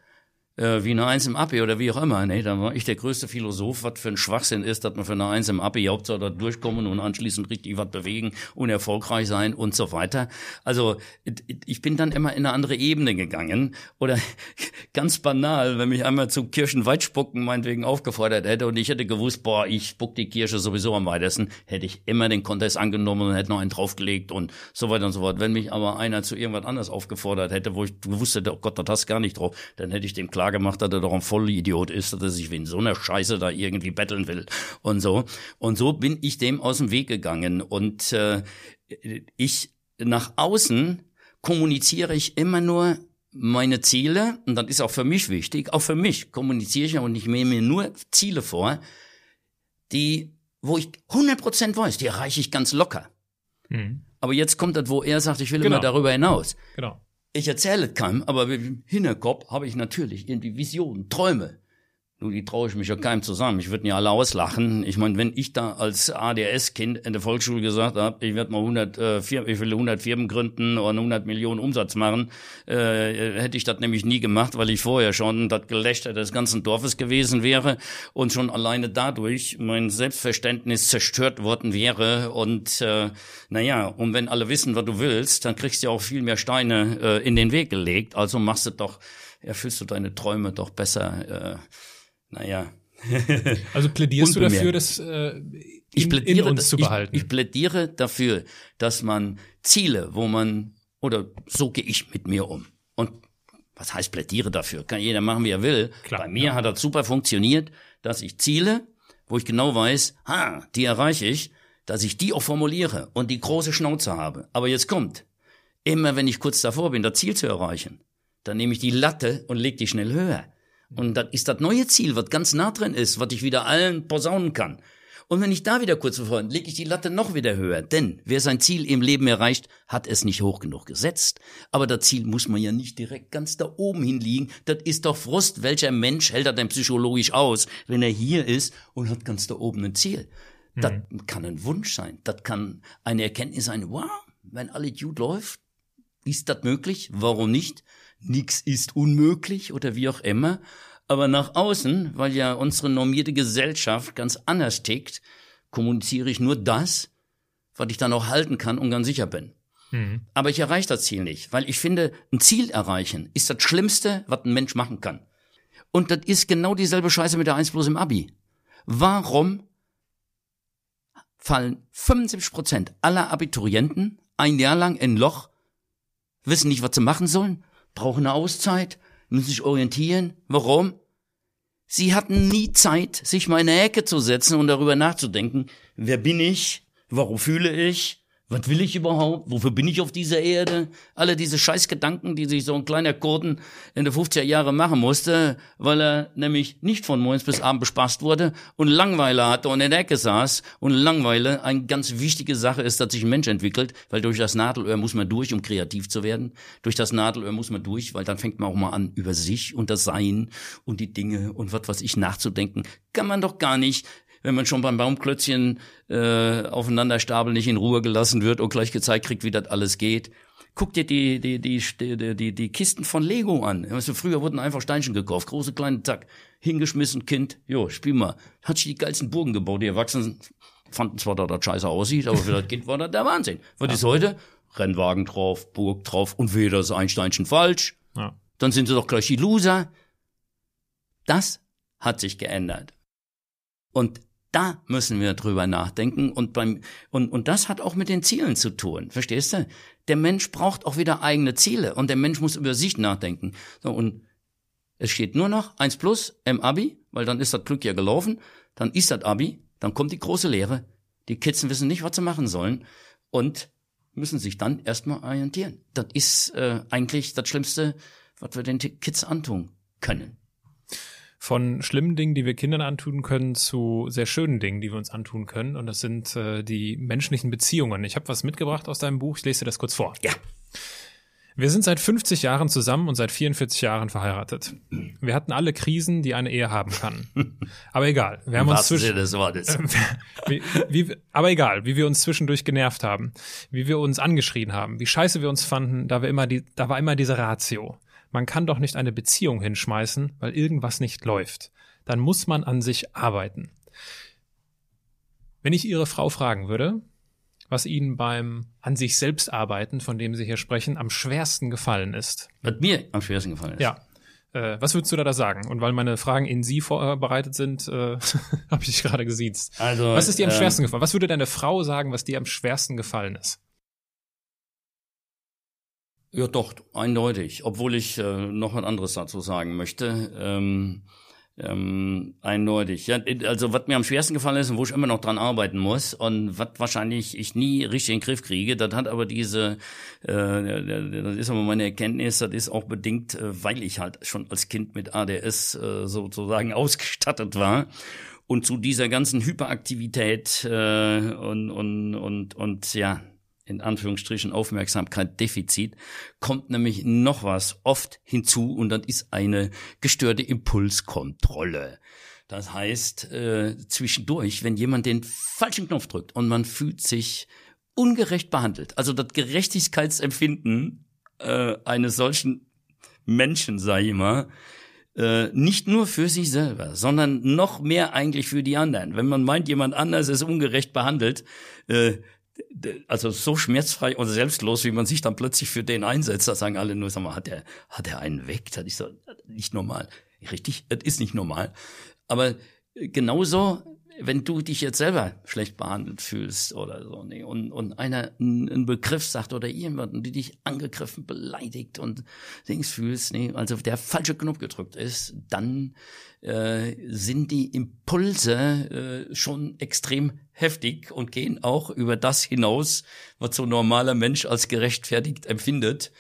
äh, wie eine Eins im Abi oder wie auch immer. Nee, da war ich der größte Philosoph, was für ein Schwachsinn ist, dass man für eine Eins im Abi Hauptsache da durchkommen und anschließend richtig was bewegen und erfolgreich sein und so weiter. Also ich bin dann immer in eine andere Ebene gegangen oder ganz banal, wenn mich einmal zum Kirchenweitspucken meinetwegen aufgefordert hätte und ich hätte gewusst, boah, ich spuck die Kirche sowieso am weitesten, hätte ich immer den Contest angenommen und hätte noch einen draufgelegt und so weiter und so fort. Wenn mich aber einer zu irgendwas anderes aufgefordert hätte, wo ich gewusst hätte, oh Gott, da hast gar nicht drauf, dann hätte ich dem klar gemacht, dass er doch ein Vollidiot ist, dass er sich wegen so einer Scheiße da irgendwie betteln will und so. Und so bin ich dem aus dem Weg gegangen und äh, ich nach außen kommuniziere ich immer nur meine Ziele, und das ist auch für mich wichtig, auch für mich kommuniziere ich und ich nehme mir nur Ziele vor, die, wo ich 100% weiß, die erreiche ich ganz locker. Mhm. Aber jetzt kommt das, wo er sagt, ich will genau. immer darüber hinaus. Genau. Ich erzähle keinem, aber im Hinterkopf habe ich natürlich irgendwie Visionen, Träume. Nur die traue ich mich ja keinem zusammen. Ich würde ja alle auslachen. Ich meine, wenn ich da als ADS-Kind in der Volksschule gesagt habe, ich werde mal 100, äh, Firmen, ich will 100 Firmen gründen und 100 Millionen Umsatz machen, äh, hätte ich das nämlich nie gemacht, weil ich vorher schon das Gelächter des ganzen Dorfes gewesen wäre und schon alleine dadurch mein Selbstverständnis zerstört worden wäre. Und äh, naja, und wenn alle wissen, was du willst, dann kriegst du ja auch viel mehr Steine äh, in den Weg gelegt. Also machst du doch, erfüllst du deine Träume doch besser. Äh, naja. also plädierst du dafür, das äh, ich plädiere, in uns zu behalten? Ich, ich plädiere dafür, dass man Ziele, wo man, oder so gehe ich mit mir um. Und was heißt plädiere dafür? Kann jeder machen, wie er will. Klar, Bei mir ja. hat das super funktioniert, dass ich Ziele, wo ich genau weiß, ha, die erreiche ich, dass ich die auch formuliere und die große Schnauze habe. Aber jetzt kommt, immer wenn ich kurz davor bin, das Ziel zu erreichen, dann nehme ich die Latte und leg die schnell höher. Und das ist das neue Ziel, was ganz nah drin ist, was ich wieder allen posaunen kann. Und wenn ich da wieder kurz bevor, lege ich die Latte noch wieder höher. Denn wer sein Ziel im Leben erreicht, hat es nicht hoch genug gesetzt. Aber das Ziel muss man ja nicht direkt ganz da oben hinliegen. Das ist doch Frust. Welcher Mensch hält das denn psychologisch aus, wenn er hier ist und hat ganz da oben ein Ziel? Mhm. Das kann ein Wunsch sein. Das kann eine Erkenntnis sein. Wow, wenn alles gut läuft, ist das möglich? Warum nicht? Nix ist unmöglich oder wie auch immer. Aber nach außen, weil ja unsere normierte Gesellschaft ganz anders tickt, kommuniziere ich nur das, was ich dann auch halten kann und ganz sicher bin. Mhm. Aber ich erreiche das Ziel nicht, weil ich finde, ein Ziel erreichen ist das Schlimmste, was ein Mensch machen kann. Und das ist genau dieselbe Scheiße mit der 1 plus im Abi. Warum fallen 75 Prozent aller Abiturienten ein Jahr lang in Loch, wissen nicht, was sie machen sollen brauchen eine Auszeit, müssen sich orientieren. Warum? Sie hatten nie Zeit, sich mal in eine Ecke zu setzen und darüber nachzudenken, wer bin ich, warum fühle ich, was will ich überhaupt? Wofür bin ich auf dieser Erde? Alle diese Scheißgedanken, die sich so ein kleiner Kurden in den 50er Jahre machen musste, weil er nämlich nicht von morgens bis abend bespaßt wurde und Langweile hatte und in der Ecke saß. Und Langweile eine ganz wichtige Sache ist, dass sich ein Mensch entwickelt, weil durch das Nadelöhr muss man durch, um kreativ zu werden. Durch das Nadelöhr muss man durch, weil dann fängt man auch mal an, über sich und das Sein und die Dinge und was weiß ich nachzudenken. Kann man doch gar nicht wenn man schon beim Baumklötzchen äh, aufeinander stapeln nicht in Ruhe gelassen wird und gleich gezeigt kriegt, wie das alles geht. Guck dir die, die, die, die, die, die Kisten von Lego an. Du, früher wurden einfach Steinchen gekauft, große, kleine, zack, hingeschmissen, Kind, jo, spiel mal. Hat sich die geilsten Burgen gebaut. Die Erwachsenen fanden zwar, dass das scheiße aussieht, aber für das Kind war das der Wahnsinn. Was ja. ist heute? Rennwagen drauf, Burg drauf und weder ist ein Steinchen falsch. Ja. Dann sind sie doch gleich die Loser. Das hat sich geändert. Und da müssen wir drüber nachdenken und beim, und, und das hat auch mit den Zielen zu tun. Verstehst du? Der Mensch braucht auch wieder eigene Ziele und der Mensch muss über sich nachdenken. So, und es steht nur noch eins plus im Abi, weil dann ist das Glück ja gelaufen, dann ist das Abi, dann kommt die große Lehre. Die Kids wissen nicht, was sie machen sollen und müssen sich dann erstmal orientieren. Das ist äh, eigentlich das Schlimmste, was wir den Kids antun können von schlimmen Dingen, die wir Kindern antun können, zu sehr schönen Dingen, die wir uns antun können. Und das sind äh, die menschlichen Beziehungen. Ich habe was mitgebracht aus deinem Buch. Ich lese dir das kurz vor. Ja. Wir sind seit 50 Jahren zusammen und seit 44 Jahren verheiratet. Wir hatten alle Krisen, die eine Ehe haben kann. Aber egal, wir haben uns zwischen wie, wie, aber egal, wie wir uns zwischendurch genervt haben, wie wir uns angeschrien haben, wie scheiße wir uns fanden, da wir immer die, da war immer diese Ratio. Man kann doch nicht eine Beziehung hinschmeißen, weil irgendwas nicht läuft. Dann muss man an sich arbeiten. Wenn ich Ihre Frau fragen würde, was Ihnen beim an sich selbst arbeiten, von dem Sie hier sprechen, am schwersten gefallen ist. Was mir am schwersten gefallen ist? Ja. Äh, was würdest du da, da sagen? Und weil meine Fragen in Sie vorbereitet sind, äh, habe ich dich gerade gesiezt. Also, was ist dir am ähm, schwersten gefallen? Was würde deine Frau sagen, was dir am schwersten gefallen ist? Ja, doch, eindeutig. Obwohl ich äh, noch ein anderes dazu sagen möchte. Ähm, ähm, eindeutig. Ja, also was mir am schwersten gefallen ist und wo ich immer noch dran arbeiten muss und was wahrscheinlich ich nie richtig in den Griff kriege, das hat aber diese, äh, das ist aber meine Erkenntnis, das ist auch bedingt, äh, weil ich halt schon als Kind mit ADS äh, sozusagen ausgestattet war und zu dieser ganzen Hyperaktivität äh, und und und und ja in Anführungsstrichen Aufmerksamkeit Defizit, kommt nämlich noch was oft hinzu und das ist eine gestörte Impulskontrolle. Das heißt, äh, zwischendurch, wenn jemand den falschen Knopf drückt und man fühlt sich ungerecht behandelt, also das Gerechtigkeitsempfinden äh, eines solchen Menschen, ich mal, äh, nicht nur für sich selber, sondern noch mehr eigentlich für die anderen. Wenn man meint, jemand anders ist ungerecht behandelt, äh, also so schmerzfrei und selbstlos, wie man sich dann plötzlich für den einsetzt, da sagen alle nur, sag mal, hat er, hat er einen weg? Das ist so nicht normal. Richtig, das ist nicht normal. Aber genauso, wenn du dich jetzt selber schlecht behandelt fühlst oder so, nee, und, und einer einen Begriff sagt oder jemand, die dich angegriffen, beleidigt und Dings fühlst, nee, also der falsche Knopf gedrückt ist, dann äh, sind die Impulse äh, schon extrem heftig und gehen auch über das hinaus, was so ein normaler Mensch als gerechtfertigt empfindet.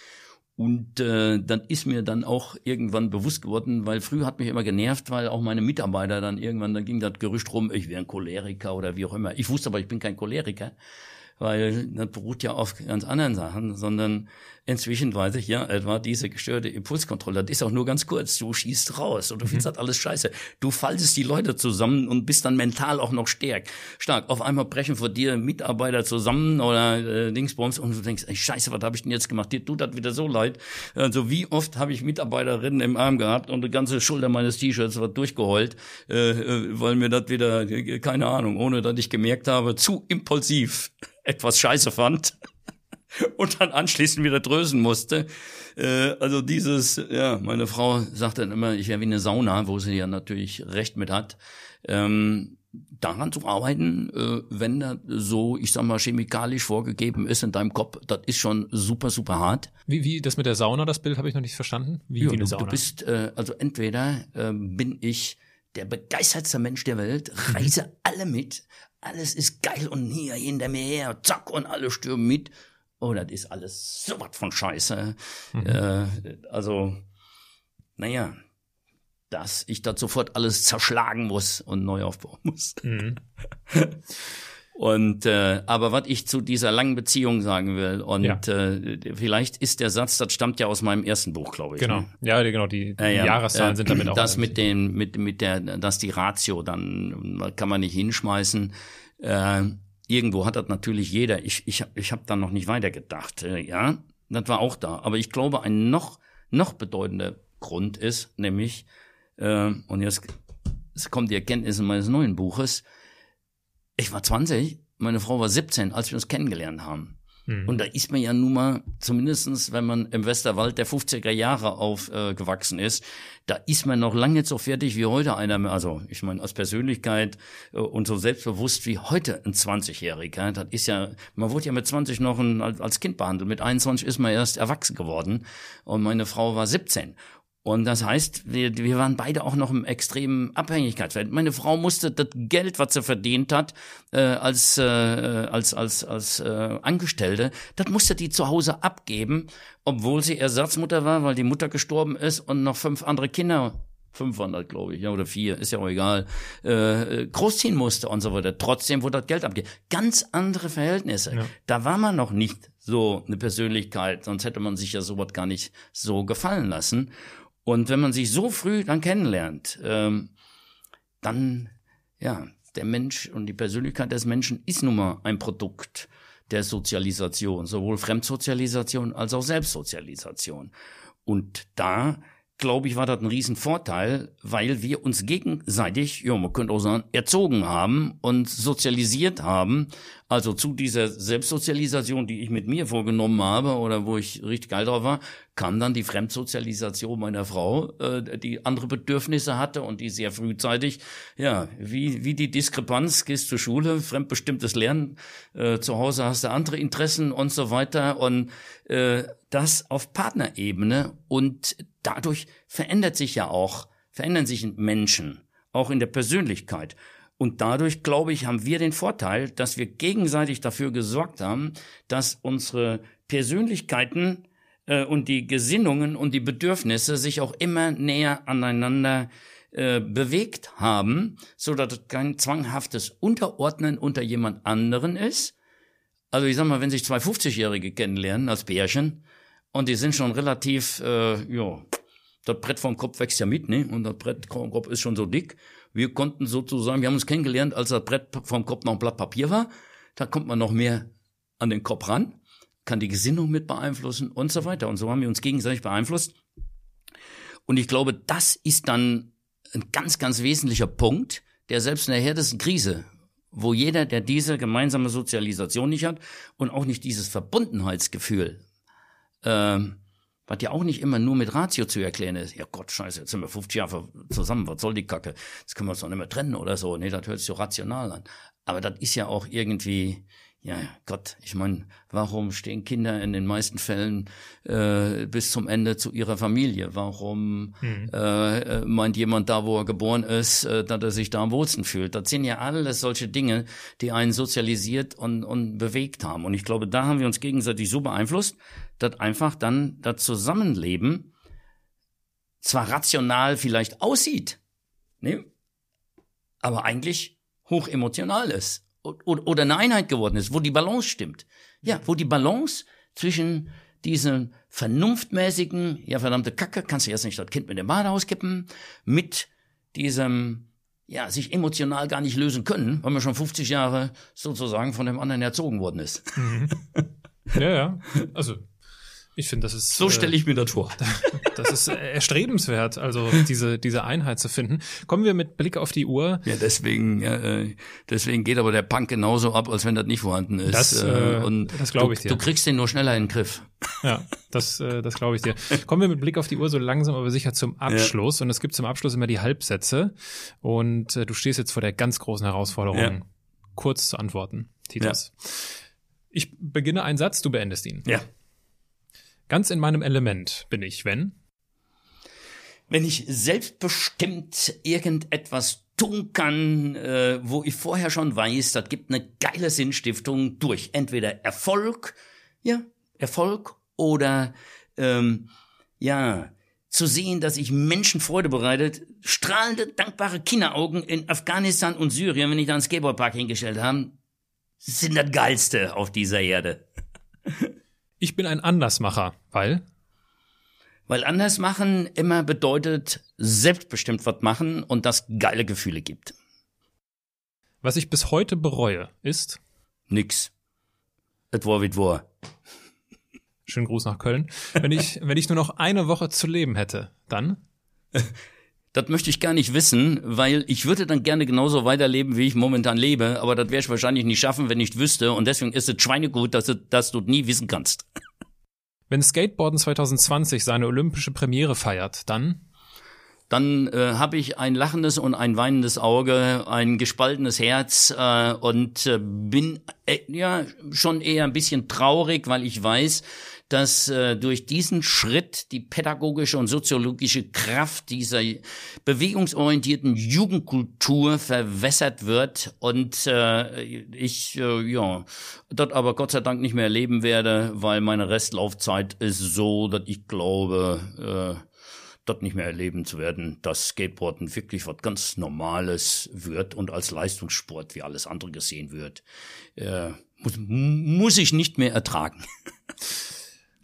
Und äh, dann ist mir dann auch irgendwann bewusst geworden, weil früher hat mich immer genervt, weil auch meine Mitarbeiter dann irgendwann, dann ging das Gerücht rum, ich wäre ein Choleriker oder wie auch immer. Ich wusste aber, ich bin kein Choleriker weil das beruht ja auf ganz anderen Sachen, sondern inzwischen weiß ich ja etwa diese gestörte Impulskontrolle, das ist auch nur ganz kurz, du schießt raus und du findest mhm. das alles scheiße. Du faltest die Leute zusammen und bist dann mental auch noch stark. Stark. Auf einmal brechen vor dir Mitarbeiter zusammen oder äh, Dingsbums und du denkst, ey, scheiße, was habe ich denn jetzt gemacht? Dir tut das wieder so leid. Also wie oft habe ich Mitarbeiterinnen im Arm gehabt und die ganze Schulter meines T-Shirts war durchgeheult, äh, äh weil mir das wieder, äh, keine Ahnung, ohne dass ich gemerkt habe, zu impulsiv etwas scheiße fand und dann anschließend wieder drösen musste. Äh, also dieses, ja, meine Frau sagt dann immer, ich wäre wie eine Sauna, wo sie ja natürlich recht mit hat. Ähm, daran zu arbeiten, äh, wenn das so, ich sag mal, chemikalisch vorgegeben ist in deinem Kopf, das ist schon super, super hart. Wie, wie das mit der Sauna, das Bild habe ich noch nicht verstanden. Wie, ja, wie eine du, Sauna? Du bist, äh, also entweder äh, bin ich der begeistertste Mensch der Welt, reise alle mit, alles ist geil und hier hinter mir her, zack, und alle stürmen mit. Oh, das ist alles so was von Scheiße. Mhm. Äh, also, naja, dass ich das sofort alles zerschlagen muss und neu aufbauen muss. Mhm. Und äh, aber was ich zu dieser langen Beziehung sagen will und ja. äh, vielleicht ist der Satz, das stammt ja aus meinem ersten Buch, glaube ich. Genau, ne? ja, genau. Die, die äh, ja. Jahreszahlen äh, sind damit auch. Das mit den mit mit der, dass die Ratio dann kann man nicht hinschmeißen. Äh, irgendwo hat das natürlich jeder. Ich ich ich habe da noch nicht weitergedacht. Äh, ja, das war auch da. Aber ich glaube, ein noch noch bedeutender Grund ist nämlich äh, und jetzt, jetzt kommt die Erkenntnis meines neuen Buches ich war 20, meine Frau war 17, als wir uns kennengelernt haben. Mhm. Und da ist man ja nun mal, zumindestens wenn man im Westerwald der 50er Jahre aufgewachsen äh, ist, da ist man noch lange nicht so fertig wie heute einer, also ich meine als Persönlichkeit äh, und so selbstbewusst wie heute ein 20-Jähriger. Das ist ja, man wurde ja mit 20 noch ein, als Kind behandelt, mit 21 ist man erst erwachsen geworden und meine Frau war 17. Und das heißt, wir, wir waren beide auch noch im extremen Abhängigkeitsfeld. Meine Frau musste das Geld, was sie verdient hat, äh, als, äh, als, als, als äh, Angestellte, das musste die zu Hause abgeben, obwohl sie Ersatzmutter war, weil die Mutter gestorben ist und noch fünf andere Kinder 500, glaube ich, ja, oder vier, ist ja auch egal, äh, großziehen musste und so weiter. Trotzdem wurde das Geld abgegeben. Ganz andere Verhältnisse. Ja. Da war man noch nicht so eine Persönlichkeit, sonst hätte man sich ja sowas gar nicht so gefallen lassen. Und wenn man sich so früh dann kennenlernt, ähm, dann, ja, der Mensch und die Persönlichkeit des Menschen ist nun mal ein Produkt der Sozialisation, sowohl Fremdsozialisation als auch Selbstsozialisation. Und da glaube ich, war das ein Riesenvorteil, weil wir uns gegenseitig, ja, man könnte auch sagen, erzogen haben und sozialisiert haben. Also zu dieser Selbstsozialisation, die ich mit mir vorgenommen habe oder wo ich richtig geil drauf war, kam dann die Fremdsozialisation meiner Frau, äh, die andere Bedürfnisse hatte und die sehr frühzeitig, ja, wie, wie die Diskrepanz, gehst zur Schule, fremdbestimmtes Lernen, äh, zu Hause hast du andere Interessen und so weiter und äh, das auf Partnerebene und dadurch verändert sich ja auch, verändern sich Menschen, auch in der Persönlichkeit. Und dadurch, glaube ich, haben wir den Vorteil, dass wir gegenseitig dafür gesorgt haben, dass unsere Persönlichkeiten äh, und die Gesinnungen und die Bedürfnisse sich auch immer näher aneinander äh, bewegt haben, so dass kein zwanghaftes Unterordnen unter jemand anderen ist. Also ich sag mal, wenn sich zwei 50-Jährige kennenlernen als Bärchen und die sind schon relativ, äh, ja, das Brett vom Kopf wächst ja mit, ne? Und das Brett vom Kopf ist schon so dick. Wir konnten sozusagen, wir haben uns kennengelernt, als das Brett vom Kopf noch ein Blatt Papier war. Da kommt man noch mehr an den Kopf ran, kann die Gesinnung mit beeinflussen und so weiter. Und so haben wir uns gegenseitig beeinflusst. Und ich glaube, das ist dann ein ganz, ganz wesentlicher Punkt, der selbst in der härtesten Krise, wo jeder, der diese gemeinsame Sozialisation nicht hat und auch nicht dieses Verbundenheitsgefühl, ähm, was ja auch nicht immer nur mit Ratio zu erklären ist. Ja Gott, scheiße, jetzt sind wir 50 Jahre zusammen, was soll die Kacke? Jetzt können wir uns doch nicht mehr trennen oder so. Nee, das hört sich so rational an. Aber das ist ja auch irgendwie, ja, Gott, ich meine, warum stehen Kinder in den meisten Fällen äh, bis zum Ende zu ihrer Familie? Warum mhm. äh, meint jemand da, wo er geboren ist, äh, dass er sich da am wohlsten fühlt? Das sind ja alles solche Dinge, die einen sozialisiert und, und bewegt haben. Und ich glaube, da haben wir uns gegenseitig so beeinflusst, dass einfach dann das Zusammenleben zwar rational vielleicht aussieht, ne, aber eigentlich hoch emotional ist oder eine Einheit geworden ist, wo die Balance stimmt. Ja, wo die Balance zwischen diesen vernunftmäßigen, ja verdammte Kacke, kannst du jetzt nicht das Kind mit dem Bad auskippen, mit diesem, ja, sich emotional gar nicht lösen können, weil man schon 50 Jahre sozusagen von dem anderen erzogen worden ist. Mhm. Ja, ja. Also ich finde, das ist. So stelle ich mir das vor. Das ist erstrebenswert, also diese, diese Einheit zu finden. Kommen wir mit Blick auf die Uhr. Ja, deswegen, äh, deswegen geht aber der Punk genauso ab, als wenn das nicht vorhanden ist. Das, äh, Und das glaube ich dir. Du kriegst den nur schneller in den Griff. Ja, das, äh, das glaube ich dir. Kommen wir mit Blick auf die Uhr so langsam aber sicher zum Abschluss. Ja. Und es gibt zum Abschluss immer die Halbsätze. Und äh, du stehst jetzt vor der ganz großen Herausforderung, ja. kurz zu antworten, Titus. Ja. Ich beginne einen Satz, du beendest ihn. Ja. Ganz in meinem Element bin ich, wenn? Wenn ich selbstbestimmt irgendetwas tun kann, äh, wo ich vorher schon weiß, das gibt eine geile Sinnstiftung durch entweder Erfolg, ja, Erfolg oder ähm, ja, zu sehen, dass ich Menschen Freude bereitet, strahlende, dankbare Kinderaugen in Afghanistan und Syrien, wenn ich da einen Skateboardpark hingestellt habe, sind das Geilste auf dieser Erde. Ich bin ein Andersmacher, weil? Weil Andersmachen immer bedeutet, selbstbestimmt was machen und das geile Gefühle gibt. Was ich bis heute bereue, ist? Nix. Et war wie war. Schönen Gruß nach Köln. Wenn ich, wenn ich nur noch eine Woche zu leben hätte, dann? Das möchte ich gar nicht wissen, weil ich würde dann gerne genauso weiterleben, wie ich momentan lebe, aber das werde ich wahrscheinlich nicht schaffen, wenn ich wüsste. Und deswegen ist es Schweinegut, dass du, dass du nie wissen kannst. Wenn Skateboarden 2020 seine olympische Premiere feiert, dann? Dann äh, habe ich ein lachendes und ein weinendes Auge, ein gespaltenes Herz äh, und äh, bin äh, ja schon eher ein bisschen traurig, weil ich weiß, dass äh, durch diesen Schritt die pädagogische und soziologische Kraft dieser bewegungsorientierten Jugendkultur verwässert wird und äh, ich äh, ja dort aber Gott sei Dank nicht mehr erleben werde, weil meine Restlaufzeit ist so, dass ich glaube, äh, dort nicht mehr erleben zu werden, dass Skateboarden wirklich was ganz Normales wird und als Leistungssport wie alles andere gesehen wird, äh, muss, muss ich nicht mehr ertragen.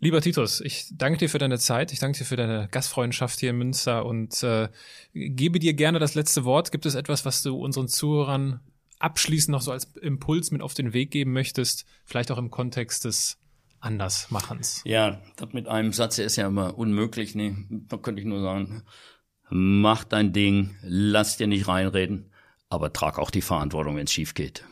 Lieber Titus, ich danke dir für deine Zeit, ich danke dir für deine Gastfreundschaft hier in Münster und äh, gebe dir gerne das letzte Wort. Gibt es etwas, was du unseren Zuhörern abschließend noch so als Impuls mit auf den Weg geben möchtest, vielleicht auch im Kontext des Andersmachens. Ja, das mit einem Satz ist ja immer unmöglich. Nee, da könnte ich nur sagen, mach dein Ding, lass dir nicht reinreden, aber trag auch die Verantwortung, wenn es schief geht.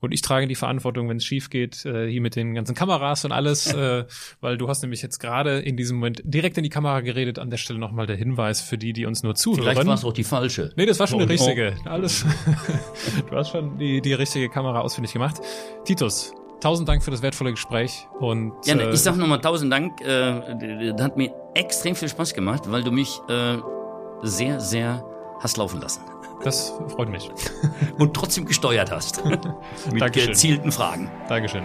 Und ich trage die Verantwortung, wenn es schief geht, äh, hier mit den ganzen Kameras und alles, äh, weil du hast nämlich jetzt gerade in diesem Moment direkt in die Kamera geredet. An der Stelle nochmal der Hinweis für die, die uns nur zuhören. Vielleicht war es auch die falsche. Nee, das war schon oh, die richtige. Oh. Alles. du hast schon die, die richtige Kamera ausfindig gemacht. Titus, tausend Dank für das wertvolle Gespräch und ja, äh, ich sag nochmal tausend Dank. Äh, das hat mir extrem viel Spaß gemacht, weil du mich äh, sehr, sehr hast laufen lassen. Das freut mich. Und trotzdem gesteuert hast. Mit Dankeschön. gezielten Fragen. Dankeschön.